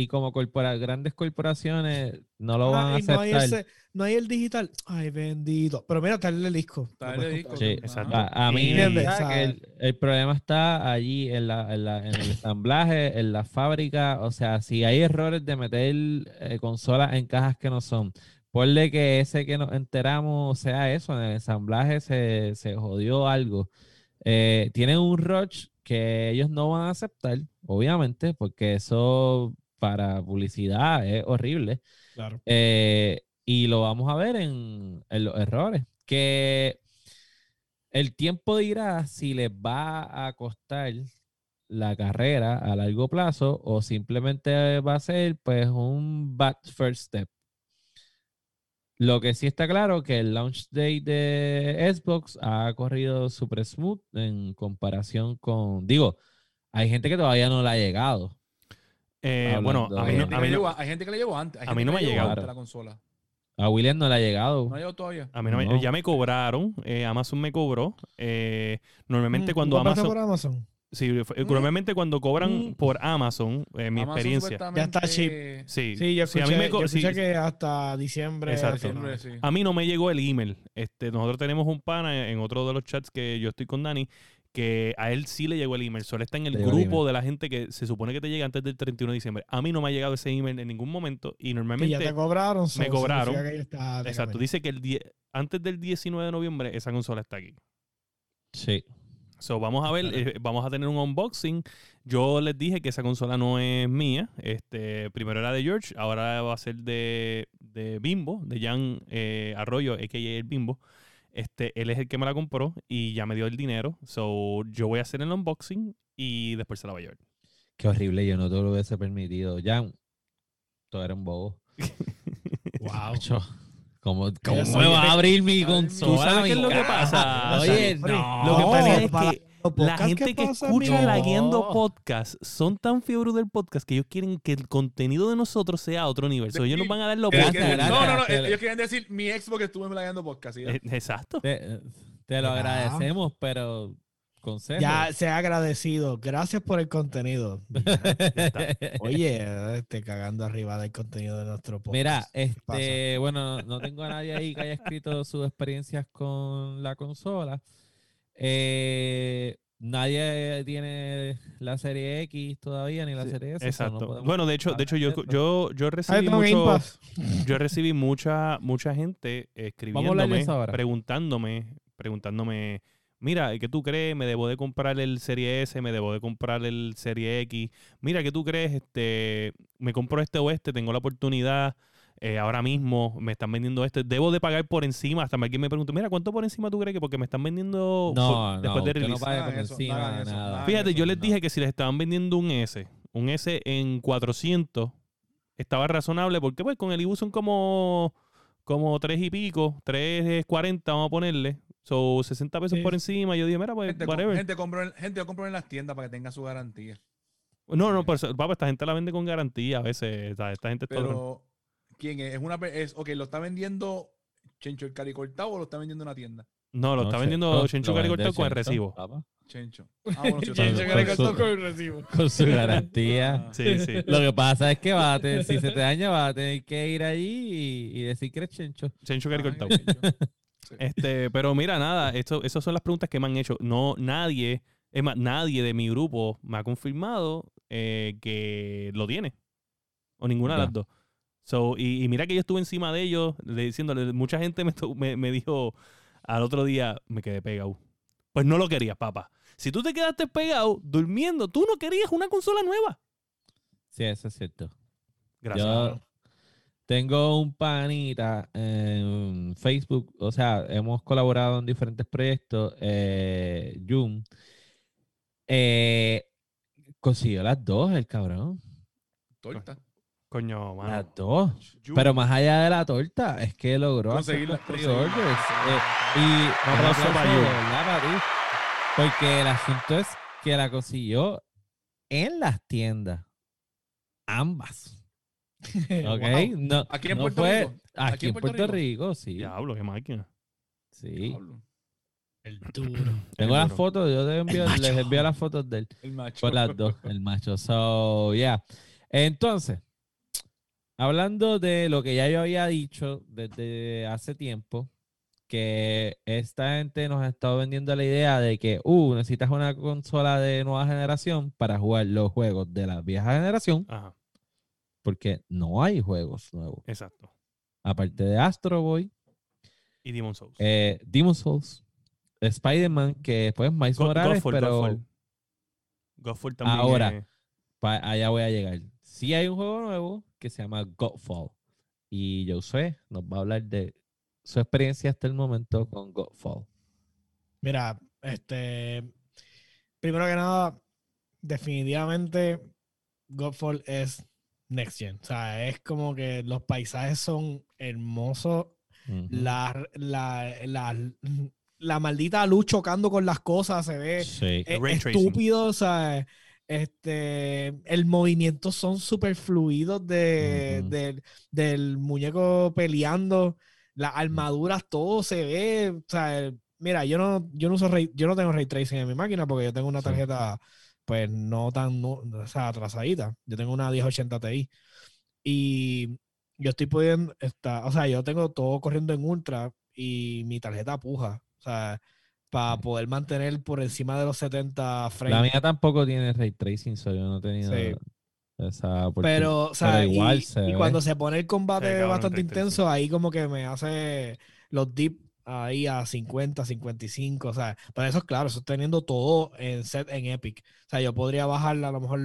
y como corpora- grandes corporaciones no lo van a Ay, no, hay aceptar. ese- no hay el digital. Ay, bendito. Pero mira, está el disco. Está el disco. Sí, Exacto. A, a mí el, el problema está allí en, la, en, la- en el ensamblaje, en la fábrica. O sea, si hay errores de meter eh, consolas en cajas que no son, ponle que ese que nos enteramos sea eso, en el ensamblaje se, se jodió algo. Eh, tienen un rush que ellos no van a aceptar, obviamente, porque eso para publicidad es horrible. Claro. Eh, y lo vamos a ver en, en los errores. Que el tiempo dirá si les va a costar la carrera a largo plazo o simplemente va a ser pues un bad first step. Lo que sí está claro que el launch day de Xbox ha corrido super smooth en comparación con, digo, hay gente que todavía no le ha llegado. Eh, bueno, a Hay mí, no, a mí no- llegó- hay gente que le llevó antes. hay a mí no me ha llegó llegado. antes la consola. A William no le ha llegado. No ha llegado todavía. A mí no me- No. ya me cobraron, eh, Amazon me cobró. eh, normalmente Mm, cuando ¿tú compraste Amazon, por Amazon? sí, Mm. normalmente cuando cobran Mm. por Amazon, eh, mi Amazon experiencia, Ya está cheap. sí, Sí, yo escuché, a mí me yo sí, escuché que hasta diciembre. Exacto. A mí no me llegó el email. Este, nosotros tenemos un pana en otro de los chats que yo estoy con Dani, que a él sí le llegó el email. Solo está en el Le llegó el grupo de la gente que se supone que te llega antes del 31 de diciembre. A mí no me ha llegado ese email en ningún momento y normalmente... ya te cobraron. so, me cobraron. que está Exacto, dice que el die- antes del 19 de noviembre esa consola está aquí. Sí. So, vamos a ver, eh, vamos a tener un unboxing. Yo les dije que esa consola no es mía. Este, primero era de George, ahora va a ser de, de Bimbo, de Jan eh, Arroyo, a.k.a. el Bimbo. Este, él es el que me la compró y ya me dio el dinero. So, yo voy a hacer el unboxing y después se la va a llevar. Qué horrible, yo no te lo hubiese permitido. Ya, todo era un bobo. Wow. Macho, ¿Cómo, cómo me va a abrir mi ¿Tú consola? sabes qué es lo que mi pasa? cara? Oye, no. Lo que pasa es que La podcasts gente que escucha la No. Podcast son tan fiebre del podcast que ellos quieren que el contenido de nosotros sea a otro nivel. So, ellos nos van a dar los que- podcasts. no, no, no. Ellos querían decir mi ex porque estuve playando podcast. ¿sí? Eh, Exacto. Te, te lo agradecemos, pero consejo. Ya se ha agradecido. Gracias por el contenido. Oye, este, cagando arriba del contenido de nuestro podcast. Mira, este, bueno, no tengo a nadie ahí que haya escrito sus experiencias con la consola. Eh, nadie tiene la serie X todavía, ni la Sí, serie S. no Exacto. bueno, de hecho, de hecho yo, yo, yo Ah, recibí mucho, yo recibí mucha, mucha gente escribiéndome, preguntándome, preguntándome, mira, ¿qué tú crees? ¿Me debo de comprar el Serie S? ¿Me debo de comprar el Serie X? Mira, ¿qué tú crees? Este, me compro este o este, tengo la oportunidad. Eh, ahora mismo me están vendiendo este. Debo de pagar por encima. Hasta alguien me preguntó, mira, ¿cuánto por encima tú crees que? Porque me están vendiendo No, por- no, después de usted no release. pague por eso, encima eso, nada. hagan Fíjate, eso, yo les no. dije que si les estaban vendiendo un S, un S en 400, estaba razonable porque pues con el IBU son como, como 3 y pico, 3.40 vamos a ponerle. So, 60 pesos Sí. por encima. Yo dije, mira, pues, Gente, whatever. gente, compró en, gente lo compró en las tiendas para que tenga su garantía. no, no, pues, papá, esta gente la vende con garantía a veces. Esta gente está... Pero, ¿quién es? Es una. Es, ok, ¿lo está vendiendo Chencho el caricortado o lo está vendiendo una tienda? No, lo No está sé, vendiendo no, Chencho Caricortado con el recibo. Chencho. Ah, bueno, sí, Chencho sí, sí, Caricortado sí. con el recibo. Con su garantía. Ah, Sí, sí. Lo que pasa es que va a tener, si se te daña, va a tener que ir allí y, y decir que eres chencho. Chencho ah, Caricortado. Chencho. Este, pero mira, nada, esto, esas son las preguntas que me han hecho. No, nadie, es más, nadie de mi grupo me ha confirmado eh, que lo tiene. O ninguna de las dos. So, y, y mira que yo estuve encima de ellos, le- diciéndole, mucha gente me, me, me dijo al otro día, me quedé pegado. Pues no lo querías, papá. Si tú te quedaste pegado durmiendo, tú no querías una consola nueva. Sí, eso es cierto. Gracias. Yo tengo un panita en Facebook, o sea, hemos colaborado en diferentes proyectos. Eh, Jun eh, consiguió las dos, el cabrón. Torta. Coño, mano. Las dos. Pero más allá de la torta, es que logró hacer Conseguirla- los pre-orders. eh, y Un aplauso para verdad, para ti. Porque el asunto es que la consiguió en las tiendas. Ambas. ¿Ok? Wow. No, Aquí en no Puerto fue- Rico. Aquí, en Puerto, Rico? sí. Diablo, qué máquina. Sí. El duro. Tengo las fotos, yo te envío- macho. les envío las fotos de él. El macho. Con las dos, el macho. So, yeah. Entonces, hablando de lo que ya yo había dicho desde hace tiempo, que esta gente nos ha estado vendiendo la idea de que, uh, necesitas una consola de nueva generación para jugar los juegos de la vieja generación, Ajá, porque no hay juegos nuevos. exacto. Aparte de Astro Boy, Y Demon Souls. eh, Demon's Souls, Spider-Man, que pues Miles Go- Morales, Godfall, pero Godfall. Godfall también. Ahora. es- allá voy a llegar. Sí hay un juego nuevo que se llama Godfall. Y Josué nos va a hablar de su experiencia hasta el momento con Godfall. Mira, este. Primero que nada, definitivamente Godfall es Next Gen. O sea, es como que los paisajes son hermosos. La, la, la, la maldita luz chocando con las cosas se ve Sí. es Ray tracing. estúpido. O sea, Este, el movimiento son súper fluidos de, del, del muñeco peleando, las armaduras, todo se ve. O sea, mira, yo no, yo no uso ray- yo no tengo ray tracing en mi máquina porque yo tengo una Sí. tarjeta, pues no tan, no- o sea, atrasadita. Yo tengo una 1080 Ti. Y yo estoy pudiendo, estar, o sea, yo tengo todo corriendo en ultra y mi tarjeta puja. O sea, para poder mantener por encima de los 70 frames. La mía tampoco tiene ray tracing, so yo no he tenido Sí. esa oportunidad. Pero, o sea, Pero igual y, se y ve. cuando se pone el combate Sí, bastante intenso, ahí como que me hace los dips ahí a 50, 55, o sea, pero eso es claro, eso teniendo todo en set en Epic. O sea, yo podría bajarla a lo mejor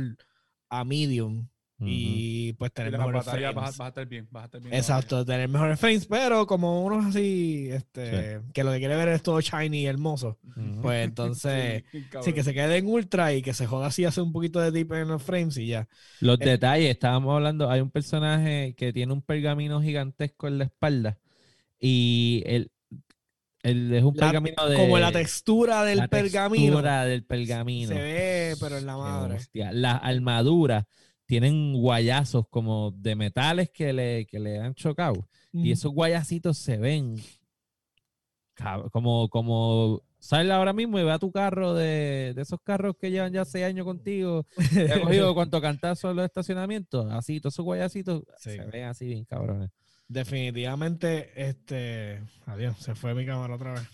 a medium Ujú. y pues Y tener la mejores batería frames. vas, a- vas a estar bien. Vas a estar bien. Exacto, tener mejores frames, pero como uno es así, este, que lo que quiere ver es todo shiny y hermoso, Ujú. pues entonces, Sí, sí, que se quede en ultra y que se joda así, hace un poquito de dip en los frames y ya. Los Eh, detalles, estábamos hablando, hay un personaje que tiene un pergamino gigantesco en la espalda y él, él es un La- pergamino de... como la textura del la pergamino. textura del pergamino. Se ve, pero en la madre. hostia. Las armaduras tienen guayazos como de metales que le, que le han chocado. Y esos guayacitos se ven como, como sale ahora mismo y ve a tu carro de, de esos carros que llevan ya seis años contigo. Te ha cogido cuánto cantazo en los estacionamientos. Así, todos esos guayacitos Sí. se ven así bien cabrones. Definitivamente, este. Adiós, se fue mi cámara otra vez.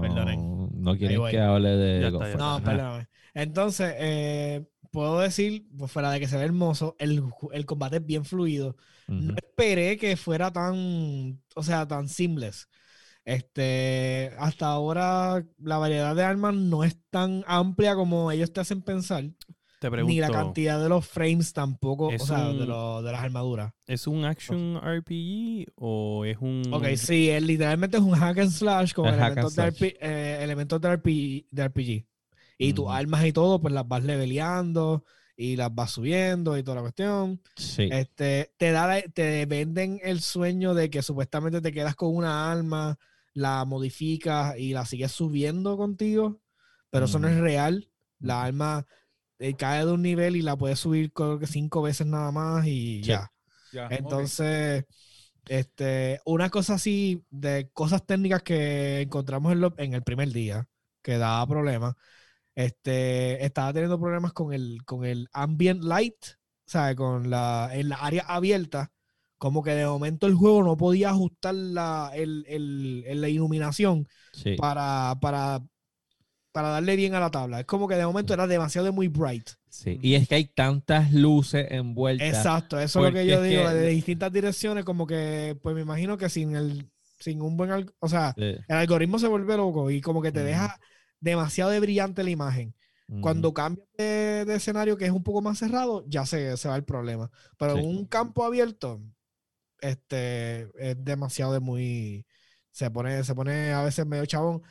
Perdonen. No quieren que hable de Ya God está, ya of No, perdóname. Entonces, eh, puedo decir, pues fuera de que se ve hermoso, el, el combate es bien fluido. No esperé que fuera tan, o sea, tan seamless. Este, hasta ahora la variedad de armas no es tan amplia como ellos te hacen pensar, Te pregunto, ni la cantidad de los frames tampoco, o Es sea, de, lo- de las armaduras. ¿es un action RPG o es un... Ok, sí, él literalmente es un hack and slash con Es and elementos, de, eh, elementos de, RPG, de RPG. Y tus Ujú. armas y todo, pues las vas leveleando y las vas subiendo y toda la cuestión. Sí. Este, te, da la- te venden el sueño de que supuestamente te quedas con una arma, la modificas y la sigues subiendo contigo, pero eso no es real. La arma eh, cae de un nivel y la puedes subir creo que cinco veces nada más y Sí. ya. Entonces, este, una cosa así de cosas técnicas que encontramos en, lo- en el primer día que daba problemas. Este, estaba teniendo problemas con el, con el ambient light, o sea, con la, en la área abierta, como que de momento el juego no podía ajustar la, el- el- la iluminación sí. para, para, para darle bien a la tabla. Es como que de momento era demasiado muy bright. Sí, y es que hay tantas luces envueltas. Exacto, eso es lo que yo digo, que- de distintas direcciones, como que, pues me imagino que sin el, sin un buen, o sea, Sí. el algoritmo se vuelve loco y como que te deja demasiado de brillante la imagen. Cuando cambias de, de escenario que es un poco más cerrado, ya se, se va el problema. Pero en un campo abierto, este, es demasiado de muy, se pone, se pone a veces medio chabón.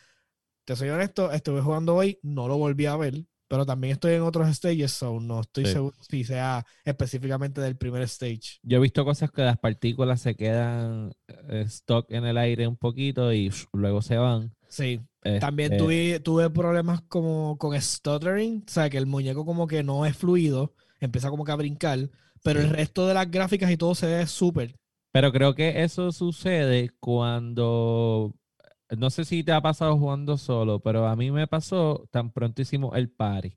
Te soy honesto, estuve jugando hoy, no lo volví a ver, pero también estoy en otros stages, so no estoy Sí. seguro si sea específicamente del primer stage. Yo he visto cosas que las partículas se quedan eh, stock en el aire un poquito y luego se van. Sí, también Este, tuve, tuve problemas como con stuttering, o sea, que el muñeco como que no es fluido, empieza como que a brincar, pero Sí. el resto de las gráficas y todo se ve súper. Pero creo que eso sucede cuando. No sé si te ha pasado jugando solo, pero a mí me pasó tan pronto hicimos el party.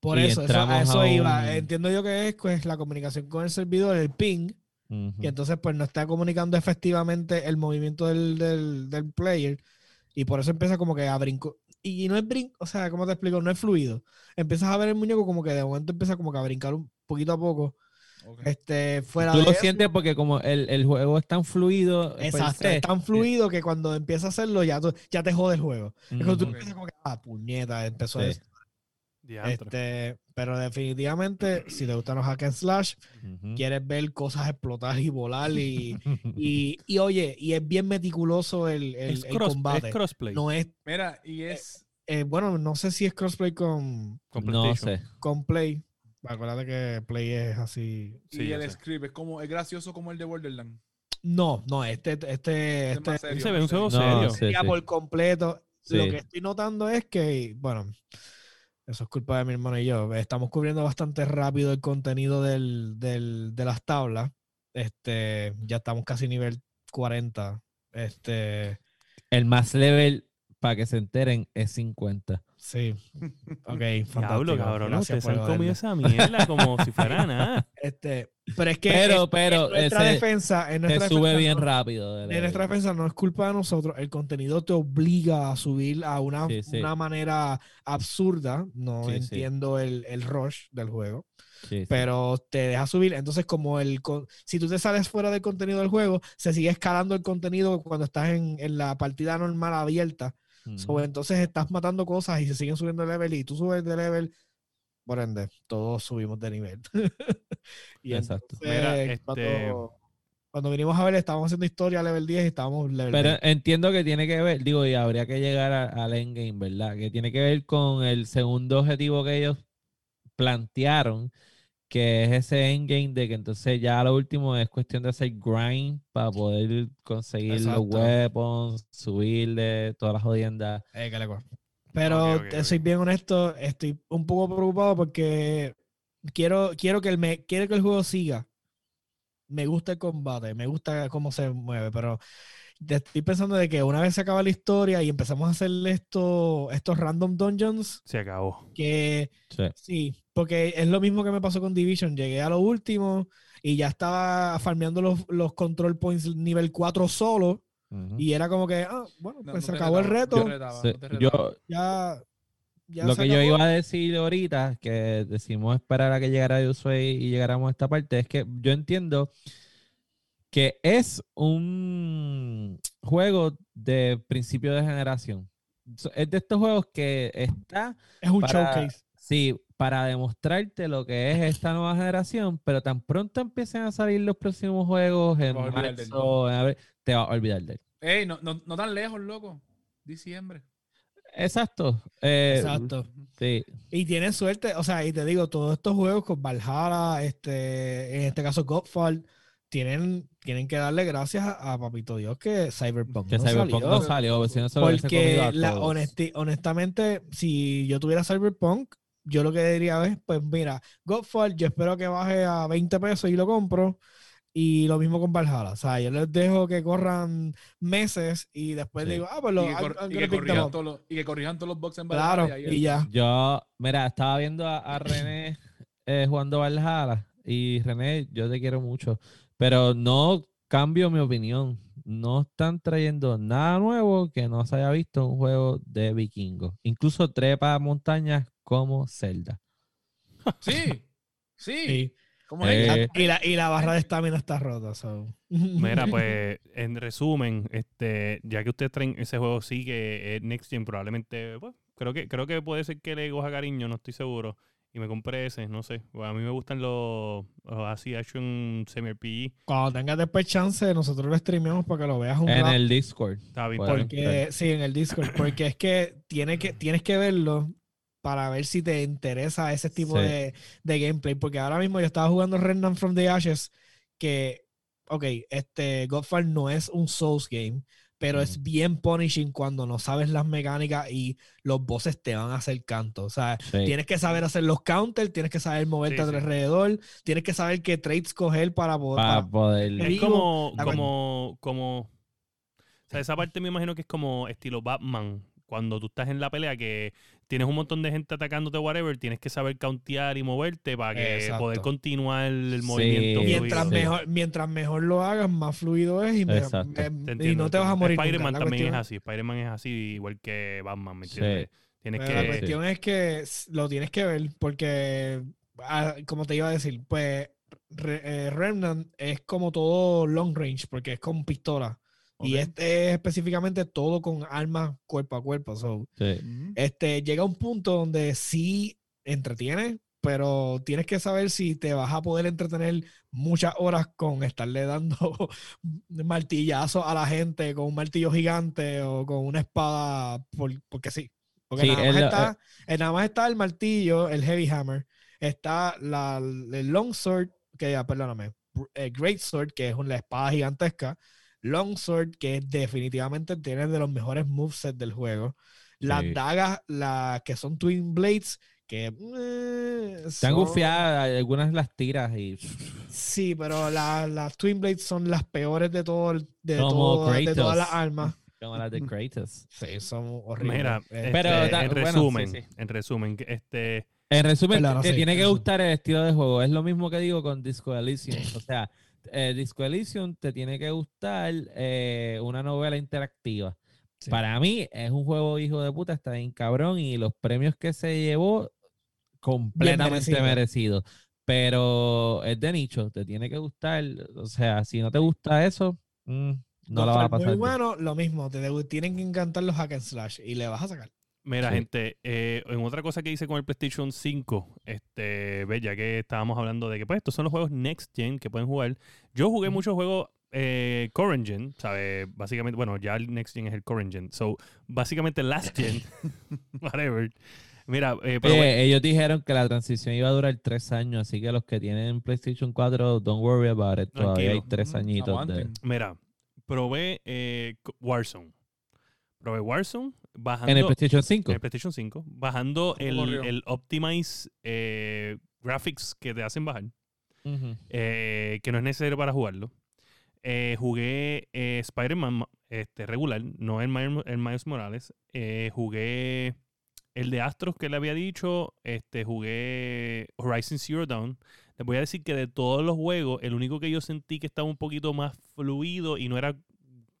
Por eso, eso, a eso a iba. un- Entiendo yo que es pues, la comunicación con el servidor, el ping, y entonces pues no está comunicando efectivamente el movimiento del, del, del player, y por eso empieza como que a brinco. Y no es brinco, o sea, ¿cómo te explico? No es fluido. Empiezas a ver el muñeco como que de momento empieza como que a brincar un poquito a poco. Ok. Este, fuera Tú de lo eso- sientes porque como el, el juego es tan fluido. per Exacto, es tan fluido que cuando empieza a hacerlo ya, tú- ya te jode el juego. Es cuando tú empiezas como que, ah, puñeta, empezó Sí. esto. Este, pero definitivamente, si te gustan los hack and slash, quieres ver cosas explotar y volar y, y, y, oye, y es bien meticuloso el, el- es, el cross- combate. es crossplay No es, Mira, y es. eh, bueno, no sé si es crossplay con, con no sé. con Play. Acuérdate que Play es así. Sí, y ya el sé. script es como es gracioso como el de Borderlands. No, no, este, este, Es este, serio, se ve un juego serio. No, serio. sí, sería sí. por completo. Lo que estoy notando es que, bueno, Eso es culpa de mi hermano y yo. Estamos cubriendo bastante rápido el contenido del, del- de las tablas. Este, ya estamos casi nivel 40. Este, El más level, para que se enteren, es 50. sí. Ok, Diablo, fantástico. cabrón, Gracias por han comido esa mierda como si fuera nada. Este, pero es que Pero, en- pero, en nuestra ese defensa, en Te nuestra sube defensa bien no- rápido. de En nuestra defensa no es culpa de nosotros, el contenido te obliga a subir a una, Sí, sí. una manera absurda. No Sí, entiendo el, el rush del juego, pero te deja subir. Entonces, como el si tú te sales fuera del contenido del juego, se sigue escalando el contenido cuando estás en, en la partida normal abierta. Ujú. So, entonces estás matando cosas y se siguen subiendo de level y tú subes de level. Por ende, todos subimos de nivel. y Exacto. entonces, Mira, este- cuando, cuando vinimos a ver, estábamos haciendo historia level 10 y estábamos level Pero 20. entiendo que tiene que ver, digo, y habría que llegar a- al endgame, ¿verdad? Que tiene que ver con el segundo objetivo que ellos plantearon, que es ese endgame de que entonces ya lo último es cuestión de hacer grind para poder conseguir Exacto. los weapons, subirle todas las jodiendas. Eh, que le cua- Pero Ok, ok, te ok. soy bien honesto, estoy un poco preocupado porque quiero, quiero, que el me, quiero que el juego siga. Me gusta el combate, me gusta cómo se mueve, pero te estoy pensando de que una vez se acaba la historia y empezamos a hacer esto, estos random dungeons, Se acabó. que Sí. sí, porque es lo mismo que me pasó con Division. Llegué a lo último y ya estaba farmeando los, los control points nivel 4 solo Y era como que, ah, bueno, No, pues no se acabó el reto. retaba, no yo, retaba. ya, ya lo que yo iba a decir ahorita, que decimos esperar a que llegara Yusui y llegáramos a esta parte, es que yo entiendo que es un juego de principio de generación. Es de estos juegos que está, es un para- showcase. sí, para demostrarte lo que es esta nueva generación, pero tan pronto empiecen a salir los próximos juegos en marzo, en abril, te vas a olvidar de él. Ey, no, no, no tan lejos, loco. Diciembre. Exacto. eh, Exacto. Sí. Y tienes suerte, o sea, y te digo, todos estos juegos con Valhalla, este, en este caso Godfall, tienen, tienen que darle gracias a, a Papito Dios que Cyberpunk Que no Cyberpunk salió. no salió, si no se Porque la, honesti- honestamente, si yo tuviera Cyberpunk, yo lo que diría es, pues mira, Godfall, yo espero que baje a 20 pesos y lo compro. Y lo mismo con Valhalla. O sea, yo les dejo que corran meses y después Sí. digo, ah, pues Y lo, que, cor- y que corrijan up. todos los, y que corrijan todos los boxes en Claro, Valhalla ahí y ya. Yo, mira, estaba viendo a, a René eh, jugando Valhalla y René, yo te quiero mucho, pero no cambio mi opinión. No están trayendo nada nuevo que no se haya visto en un juego de vikingos. Incluso trepa montañas como Zelda. Sí, sí. Sí. ¿Cómo es? Eh, Y la, y la barra de estamina está rota. so. Mira, pues en resumen, este, ya que ustedes traen ese juego sí que es Next Gen, probablemente, pues, creo que, creo que puede ser que le coja cariño, no estoy seguro. Y me compré ese, no sé. Pues, a mí me gustan los, los así action semi RPG. Cuando tengas después chance, nosotros lo streameamos para que lo veas un en rato. el Discord. Está bien, Bueno. está bien. Porque, sí, en el Discord. Porque es que, tiene que tienes que verlo para ver si te interesa ese tipo Sí. de, de gameplay. Porque ahora mismo yo estaba jugando Remnant from the Ashes, que, ok, este Godfall no es un Souls game, pero es bien punishing cuando no sabes las mecánicas y los bosses te van a hacer canto. O sea, Sí. Tienes que saber hacer los counters, tienes que saber moverte Sí, sí. alrededor, tienes que saber qué traits coger para poder. para para- poder. Te Es como, como, como, o sea, esa parte me imagino que es como estilo Batman. Cuando tú estás en la pelea que tienes un montón de gente atacándote, whatever, tienes que saber countear y moverte para que Exacto. poder continuar el Sí. movimiento. mientras. Sí. mejor, mientras mejor lo hagas, más fluido es y, me- Exacto. me- Te y entiendo, no te vas a morir. Spider-Man también es así. Spider-Man es así, igual que Batman, ¿me Sí. entiendes? Tienes pero la que... cuestión es que lo tienes que ver porque, ah, como te iba a decir, pues Re- eh, Remnant es como todo long range porque es con pistola. Y este es específicamente todo con armas cuerpo a cuerpo. so, Sí. Ujú. este, llega un punto donde sí entretiene, pero tienes que saber si te vas a poder entretener muchas horas con estarle dando martillazos a la gente con un martillo gigante o con una espada, por- porque sí. Porque Sí, nada, más el- está, eh, nada más está el martillo, el heavy hammer, está la, el long sword, que ya, perdóname, el great sword, que es una espada gigantesca, Longsword, que definitivamente tiene de los mejores movesets del juego. Las Sí. dagas, las que son Twin Blades, que eh, Están son- gufiadas, algunas las tiras y Sí, pero la- las Twin Blades son las peores de todo el- de, Como todas- de todas las armas. como las de Kratos. Sí, son horribles. Mira, Pero este, da- en bueno, resumen, sí, sí. en resumen, este, En resumen, Claro, te sí, tiene que gustar el estilo de juego. Es lo mismo que digo con Disco Elysium. O sea, eh, Disco Elysium te tiene que gustar eh, una novela interactiva. Sí. Para mí es un juego hijo de puta, está bien cabrón y los premios que se llevó completamente merecido. merecido. Pero es de nicho, te tiene que gustar. O sea, si no te gusta eso, mm, no la vas a pasar. Muy bueno, lo mismo. Te tienen que encantar los hack and slash y le vas a sacar. Mira, Sí. gente, eh, en otra cosa que hice con el PlayStation 5, este, ve, ya que estábamos hablando de que pues estos son los juegos Next Gen que pueden jugar. Yo jugué muchos juegos eh, Current Gen, ¿sabes? Básicamente, bueno, ya el Next Gen es el Current Gen. So, básicamente Last Gen, whatever. Mira, eh, pero bueno, ellos dijeron que la transición iba a durar tres años, así que los que tienen PlayStation 4, don't worry about it. Todavía hay tres añitos de... mira, probé eh, Warzone. Probé Warzone bajando... En el PlayStation 5. en el PlayStation 5, bajando ¿Cómo el, el Optimize eh, Graphics que te hacen bajar. Eh, que no es necesario para jugarlo. Eh, jugué eh, Spider-Man este, regular, no el Miles, el Miles Morales. Eh, jugué el de Astros que le había dicho. Este, jugué Horizon Zero Dawn. Les voy a decir que de todos los juegos, el único que yo sentí que estaba un poquito más fluido y no era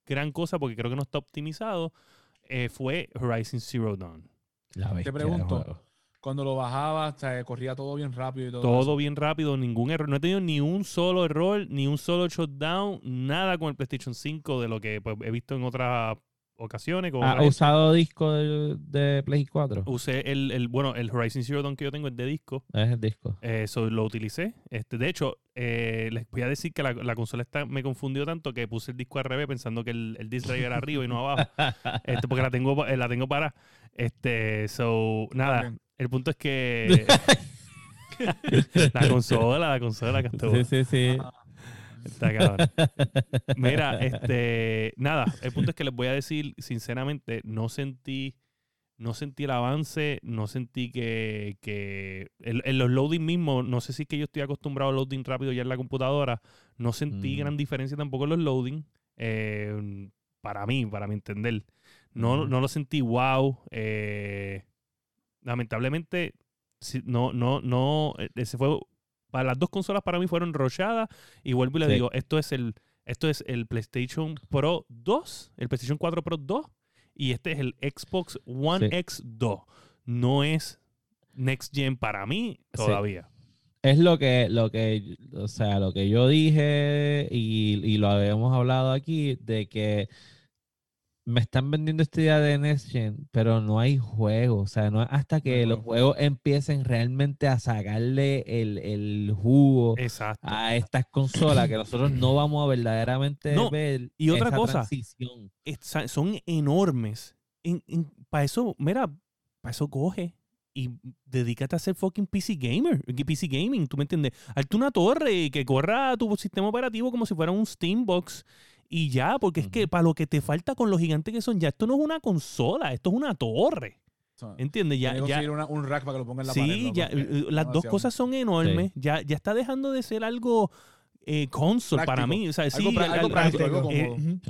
gran cosa porque creo que no está optimizado, eh, fue Horizon Zero Dawn. La de pregunto. Cuando lo bajaba, o sea, corría todo bien rápido y todo. Todo eso. bien rápido, ningún error. No he tenido ni un solo error, ni un solo shutdown, nada con el PlayStation 5 de lo que pues, he visto en otras ocasiones. Con ¿Ha usado disco de, de Play 4? Usé el, el, bueno, el Horizon Zero Dawn que yo tengo es de disco. Es el disco. Eso lo utilicé. Este, de hecho, eh, les voy a decir que la, la consola está, me confundió tanto que puse el disco al revés pensando que el, el disc drive era arriba y no abajo. Este, porque la tengo, eh, la tengo para. Este, so, nada. También. El punto es que la consola, la consola que estuvo. sí, sí, sí. Está cabrón. Mira, este, nada, el punto es que les voy a decir, sinceramente, no sentí, no sentí el avance, no sentí que, que en, en los loading mismos, no sé si es que yo estoy acostumbrado a loading rápido ya en la computadora, no sentí Mm. gran diferencia tampoco en los loading, eh, para mí, para mi entender. No, Ujú. no lo sentí wow. eh, lamentablemente, no, no, no, eh, ese fue para las dos consolas para mí fueron rochadas y vuelvo y le Sí. digo, esto es el esto es el PlayStation Pro 2, el PlayStation 4 Pro 2 y este es el Xbox One Sí. X 2. No es Next Gen para mí Sí. todavía. Es lo que, lo que, o sea, lo que yo dije y, y lo habíamos hablado aquí, de que me están vendiendo esta idea de Next Gen, pero no hay juego. O sea, no hasta que los juego. juegos empiecen realmente a sacarle el, el jugo Exacto. a estas consolas que nosotros no vamos a verdaderamente No, ver y otra esa cosa. Es- son enormes. para eso, mira, para eso coge y dedícate a ser fucking PC gamer, PC gaming, ¿tú me entiendes? Hazte una torre que corra tu sistema operativo como si fuera un Steambox y ya, porque es que para lo que te falta con los gigantes que son, ya esto no es una consola, esto es una torre, ¿entiendes? Ya, ya, una- un rack para que lo ponga en la sí, ya, eh, las dos cosas son enormes, ya, ya está dejando de ser algo eh, console para mí, o sea, sí,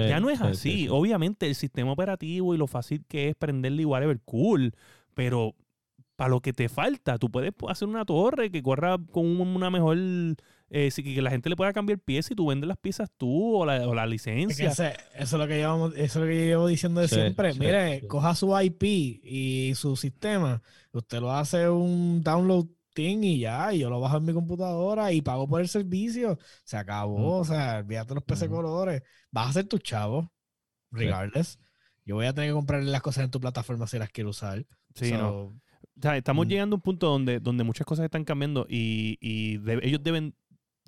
ya no es sí, sí, así. sí. Obviamente, el sistema operativo y lo fácil que es prenderle y whatever, cool. Pero para lo que te falta, tú puedes hacer una torre que corra con un- una mejor. Eh, que la gente le pueda cambiar piezas y tú vendes las piezas tú o la, o la Es que licencia. ese- eso es lo que llevamos, eso es lo que yo llevo diciendo de Sí, siempre. sí, Mire, sí. coja su IP y su sistema, usted lo hace un download thing y ya, y yo lo bajo en mi computadora y pago por el servicio. Se acabó, o sea, olvídate los PC Ujú. colores. Vas a ser tu chavo, regardless. Yo voy a tener que comprarle las cosas en tu plataforma si las quiero usar. Sí, So, no. O sea, estamos Mm. llegando a un punto donde, donde muchas cosas están cambiando y, y de- ellos deben,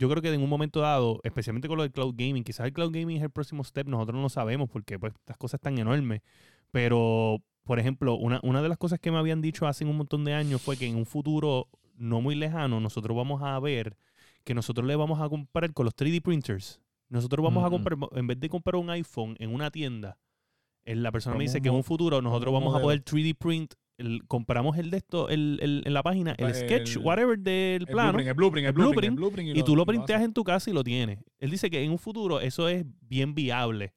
yo creo que en un momento dado, especialmente con lo del cloud gaming, quizás el cloud gaming es el próximo step, nosotros no lo sabemos porque pues estas cosas están enormes, pero por ejemplo, una, una de las cosas que me habían dicho hace un montón de años fue que en un futuro no muy lejano nosotros vamos a ver que nosotros le vamos a comprar con los 3D printers. Nosotros vamos a comprar, en vez de comprar un iPhone en una tienda, eh, la persona me dice que en un futuro nosotros vamos a poder 3D print el- compramos el de esto, el, el- en la página, el, El- sketch, whatever del El plano, blueprint, el blueprint, el blueprint, y tú lo printeas en tu casa y lo tienes. Él dice que en un futuro eso es bien viable.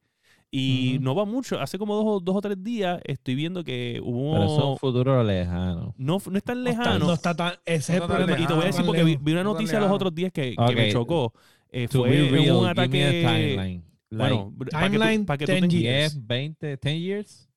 Y Ujú. no va mucho. Hace como dos, o- dos o tres días estoy viendo que hubo... Pero eso es un futuro lejano. no, no es tan No está- lejano. No está tan. Ese es el No tan problema. y te voy a decir porque vi, vi una No noticia los lejano. otros días que, que me chocó. Eh, fue real, un ataque... timeline. Bueno, para que tú, Timeline, para que tú 10 tengas- years. 10, 20, 10 years.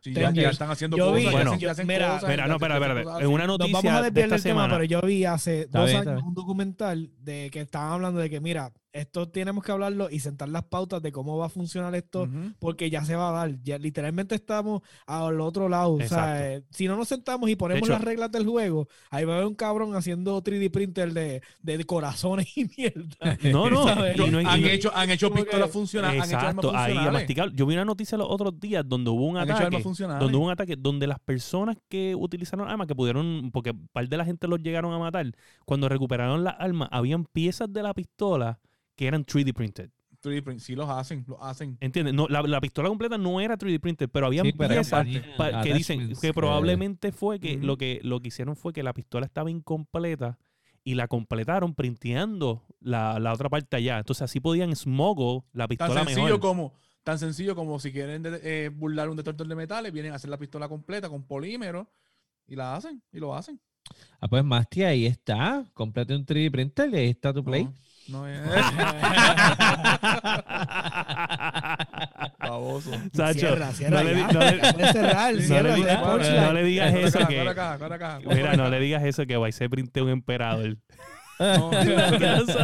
Sí, Ten ya, ya están haciendo Yo vi- cosas. Bueno, ya hacen- mira, cosas, Mira, ya no, espera, espera. En una así. Nos noticia vamos a de desviar esta del tema, semana. pero yo vi hace dos años un documental de que estaban hablando de que, mira, esto tenemos que hablarlo y sentar las pautas de cómo va a funcionar esto, porque ya se va a dar. Ya literalmente estamos al otro lado. O sea, Exacto. eh, si no nos sentamos y ponemos hecho- las reglas del juego, ahí va a haber un cabrón haciendo 3D printer de, de corazones y mierda. No, no. Han hecho, han hecho pistolas funcionales. Han hecho armas Exacto, ahí. Yo vi una noticia los otros días donde hubo un Han hecho ataque. Donde hubo un ataque donde las personas que utilizaron armas, que pudieron, porque un par de la gente los llegaron a matar, cuando recuperaron las armas, habían piezas de la pistola que eran 3D printed. 3D print, sí los hacen, los hacen. ¿Entiendes? No, la, la pistola completa no era 3D printed, pero habían Sí, pero piezas pa- que dicen que probablemente fue que lo que lo que hicieron fue que la pistola estaba incompleta y la completaron printeando la, la otra parte allá. Entonces así podían smoggle la Tan pistola sencillo mejor. como tan sencillo como si quieren de- eh, burlar un detector de metales, vienen a hacer la pistola completa con polímero y la hacen y lo hacen. Ah, pues Masti, ahí está. Complete un 3D printer y ahí está tu play. No es baboso. Sacho, cierra, cierra no le di- ya. no le- Puedes cerrar, No cierra, le ya digas- no le eso acá, que- acá. Mira, no le digas eso que va se printe un emperador. No, eso.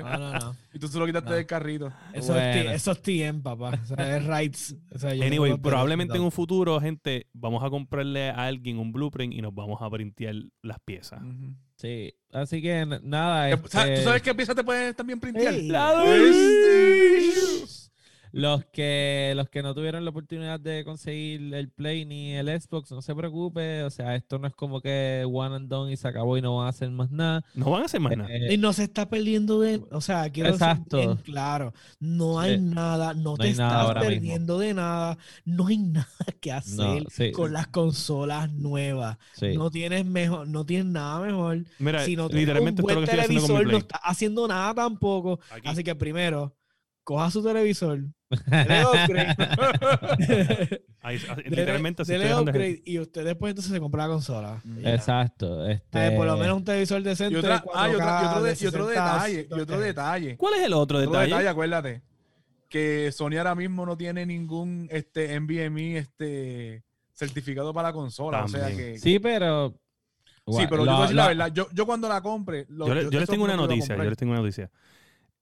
No, no, no. Y tú se lo quitaste No. del carrito. Eso, es, Bueno. Eso es TM, papá. O sea, es rights. O sea, yo Anyway, probablemente en un futuro, gente, vamos a comprarle a alguien un blueprint y nos vamos a printear las piezas. Ujú. Sí, así que nada. Eh, ¿sabes- ¿Tú este, sabes qué pieza te puedes también printear? Ey. La Los que, los que no tuvieron la oportunidad de conseguir el Play ni el Xbox, no se preocupe. O sea, esto no es como que one and done y se acabó y no van a hacer más nada. No van a hacer más nada. Eh, Y no se está perdiendo de. O sea, quiero Exacto. decir bien claro. No hay Sí. nada, no, No te hay nada estás mismo. perdiendo de nada. No hay nada que no, hacer sí, con las consolas nuevas. sí. No tienes mejor, no tienes nada mejor. Mira, si no tienes un literalmente esto es buen lo que estoy haciendo con mi televisor, no estás haciendo nada tampoco. Aquí. Así que primero, coja su televisor, dele upgrade, Ahí- dele- literalmente así dele dejando upgrade y usted después entonces se compra la consola. Mm. Exacto. Este, Eh, por lo menos un televisor decente. Y, otra, ah, y, otra- y 4K otro, de- de y otro 60, detalle, y otro detalle. ¿Cuál es el otro Otro detalle? detalle, acuérdate. Que Sony ahora mismo no tiene ningún este NVMe este certificado para la consola. O sea que. Sí, pero. Sí, pero yo te voy Lo- a decir la verdad. Yo, yo cuando la compre. lo- yo, le- yo les tengo una noticia, yo les tengo una noticia.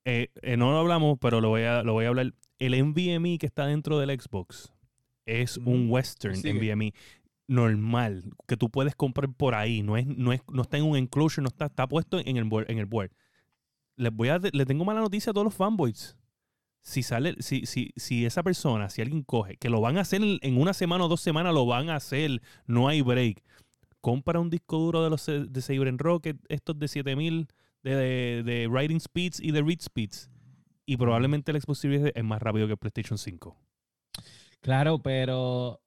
Eh, eh, no lo hablamos, pero lo voy a, lo voy a hablar. El NVMe que está dentro del Xbox es un Western Sigue. NVMe normal que tú puedes comprar por ahí. No es, no es, no está en un enclosure, no está, está puesto en el board, en el board. Les voy a, le tengo mala noticia a todos los fanboys. Si sale, si, si, si esa persona, si alguien coge, que lo van a hacer en una semana o dos semanas, lo van a hacer, no hay break. Compra un disco duro de los de Saber Rocket, estos de 7000 de, de, de writing speeds y de read speeds. Y probablemente el Xbox Series es más rápido que el PlayStation 5. Claro, pero.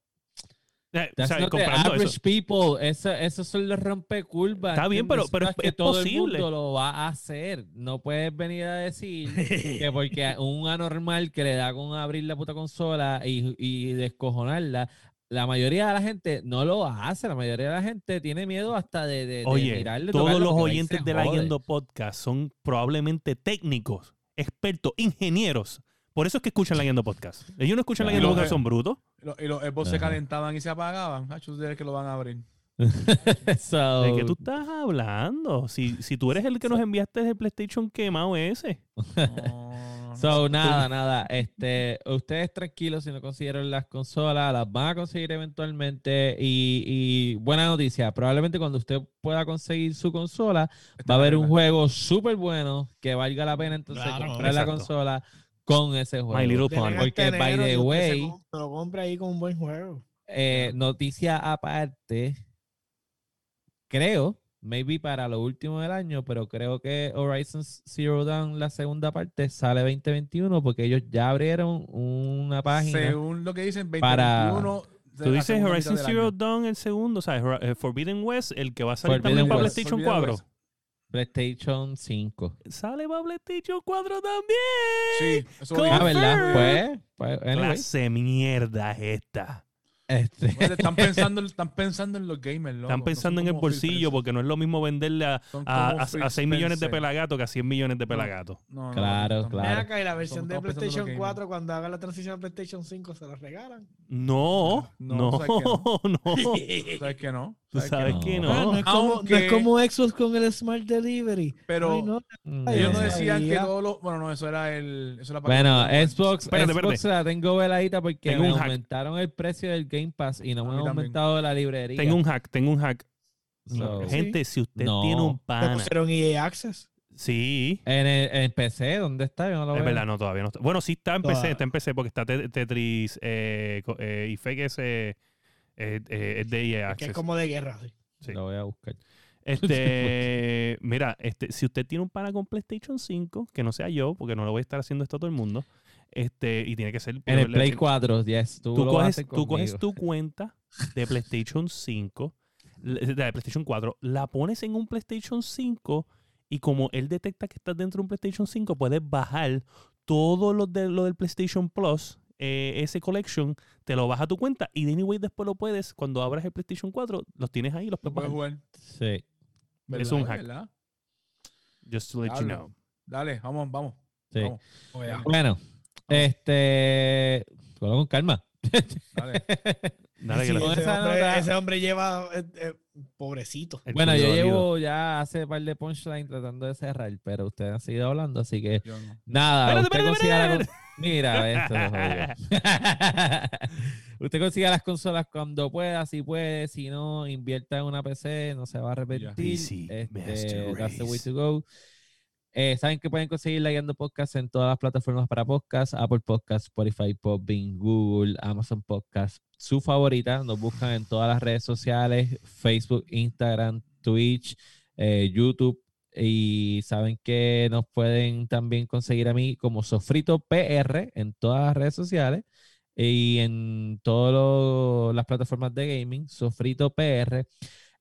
Eh, o That's sea, not the comparando average eso. people. Eso, esos son los rompecurvas. Está bien, pero- pero es- que es todo posible. el mundo lo va a hacer. No puedes venir a decir que porque un anormal que le da con abrir la puta consola y, y descojonarla, la mayoría de la gente no lo hace. La mayoría de la gente tiene miedo hasta de, de, de Oye, mirarle, todos los oyentes se de la jode. Yendo Podcast son probablemente técnicos, expertos, ingenieros. Por eso es que escuchan la Yendo Podcast. Ellos no escuchan la. Yendo Podcast, son brutos. Y los Xbox se calentaban y se apagaban. Ah, ustedes que lo van a abrir. So, ¿De qué tú estás hablando? Si, si tú eres el que nos enviaste el PlayStation quemado ese. No, So, nada, nada. Este, ustedes tranquilos si no consiguieron las consolas, las van a conseguir eventualmente. Y, y buena noticia, probablemente cuando usted pueda conseguir su consola, va a haber un juego súper bueno que valga la pena entonces Claro. comprar la consola con ese juego. My Little Denle Pony. a Porque, by the se way- se lo compra ahí con un buen juego. Eh, noticia aparte, creo, maybe para lo último del año, pero creo que Horizon Zero Dawn, la segunda parte, sale 2021 porque ellos ya abrieron una página. Según lo que dicen, Para- 2021 Tú dices Horizon Zero. Dawn el segundo, o sea, eh, Forbidden West, el que va a salir Forbidden también para West. PlayStation Forbidden 4. West. PlayStation 5. Sale para PlayStation 4 también. Sí, eso. Ah, ¿verdad? Pues, pues anyway, Clase mierda es esta. Este, están, pensando, están pensando en los gamers, loco. Están pensando en el bolsillo porque no es lo mismo venderle a, a, a, Phil 6 millones de pelagatos que a 100 millones de pelagatos. No, no, Claro, claro. Acá y la versión de PlayStation gamers. 4, cuando haga la transición a PlayStation 5, se la regalan. No, No, no, sabes que no. ¿Sabes que no? Tú sabes no? que No. No. es como, no es como Xbox con el Smart Delivery. Pero Ay, no. mm, ellos no decían que todos los... Bueno, no, eso era el... Eso era para Bueno, que- Xbox, Espérate, Xbox espérate. la tengo veladita porque aumentaron el precio del Game Pass y no me han también. aumentado la librería. Tengo un hack, tengo un hack. So, Gente, si usted No. tiene un Te pana. pusieron EA Access. Sí. en, el, en PC, ¿dónde está? Yo no lo Es veo. verdad, no, todavía no está. Bueno, sí está en PC, está en PC porque está Te- Tetris eh, eh, y Fake es, eh, es de EA Que Access. es como de guerra. sí. Sí. Lo voy a buscar. Este, mira, este, si usted tiene un pana con PlayStation 5, que no sea yo, porque no lo voy a estar haciendo esto a todo el mundo, este, y tiene que ser En el Play tú, 4, yes. Tú, tú lo coges, tú coges tu cuenta de PlayStation 5, l- de la PlayStation 4, la pones en un PlayStation 5 y como él detecta que estás dentro de un PlayStation 5, puedes bajar todo lo, de, lo del PlayStation Plus, eh, ese collection, te lo baja a tu cuenta y de anyway después lo puedes, cuando abras el PlayStation 4, los tienes ahí, los Lo puedes puedes bajar. jugar. Sí. Es ¿Verdad? un hack. ¿Verdad? Just to let you know. Dale, vamos, vamos. sí. vamos. Bueno, este. Con calma. Dale. Dale que Sí, ese, esa hombre, nota- ese hombre lleva eh, eh, pobrecito. el Bueno, yo llevo ya hace par de punchline tratando de cerrar, pero ustedes han seguido hablando, así que Yo no. nada. Espérate, usted con- Mira, esto. Usted consiga las consolas cuando pueda, si puede, si no, invierta en una PC, no se va a repetir. PC Master Este, that's the way to go. Eh, Saben que pueden conseguir la Guiando Podcast en todas las plataformas para podcast, Apple Podcast, Spotify, Podbean, Google, Amazon Podcast, su favorita. Nos buscan en todas las redes sociales, Facebook, Instagram, Twitch, eh, YouTube. Y saben que nos pueden también conseguir a mí como Sofrito PR en todas las redes sociales y en todas las plataformas de gaming, Sofrito PR.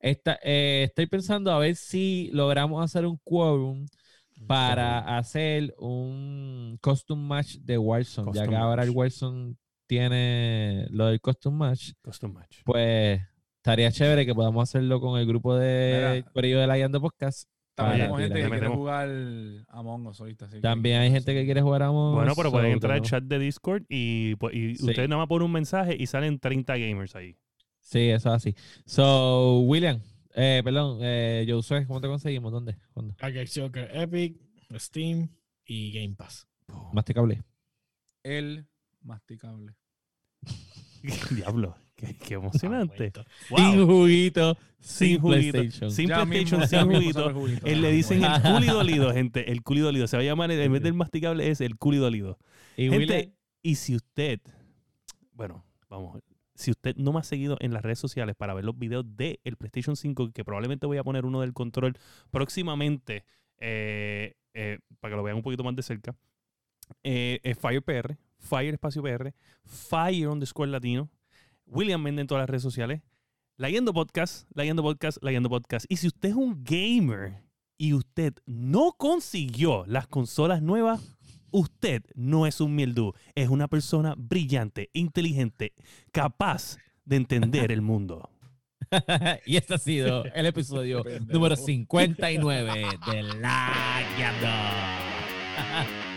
Esta, eh, estoy pensando a ver si logramos hacer un quórum para hacer un custom match de Warzone, ya Custom que ahora el. Warzone tiene lo del custom match, Custom match. pues estaría chévere que podamos hacerlo con el grupo de. Corillo de la Guiando Podcast. También tenemos gente que quiere jugar Among Us ahorita. así que- También hay gente que quiere jugar a Among Bueno, Us, pero pueden entrar al chat de Discord y, pues, y Sí. ustedes nada más ponen un mensaje y salen 30 gamers ahí. Sí, eso es así. So, William, eh, perdón, eh, Josué, ¿cómo te conseguimos? ¿Dónde? ¿Cuándo? Joker Epic, Steam y Game Pass. Masticable. El masticable. Diablo, qué, qué emocionante. Sin Wow. juguito, Sin sin juguito. PlayStation. Sin Ya PlayStation, mismo- sin mismo juguito. sabe el juguito. Él le Ah, dicen el culi dolido, gente. El culi dolido. Se va a llamar, en vez del masticable, es el culi dolido. Y Gente, y si usted, bueno, vamos, si usted no me ha seguido en las redes sociales para ver los videos de el PlayStation 5, que probablemente voy a poner uno del control próximamente, eh, eh, para que lo vean un poquito más de cerca, eh, es Fire PR, Fire Espacio PR, Fire underscore Latino, William Mende en todas las redes sociales, Leyendo Podcast, Leyendo Podcast, Leyendo Podcast. Y si usted es un gamer y usted no consiguió las consolas nuevas, usted no es un mieldú, es una persona brillante, inteligente, capaz de entender el mundo. y este ha sido el episodio número 59 de La Guiando.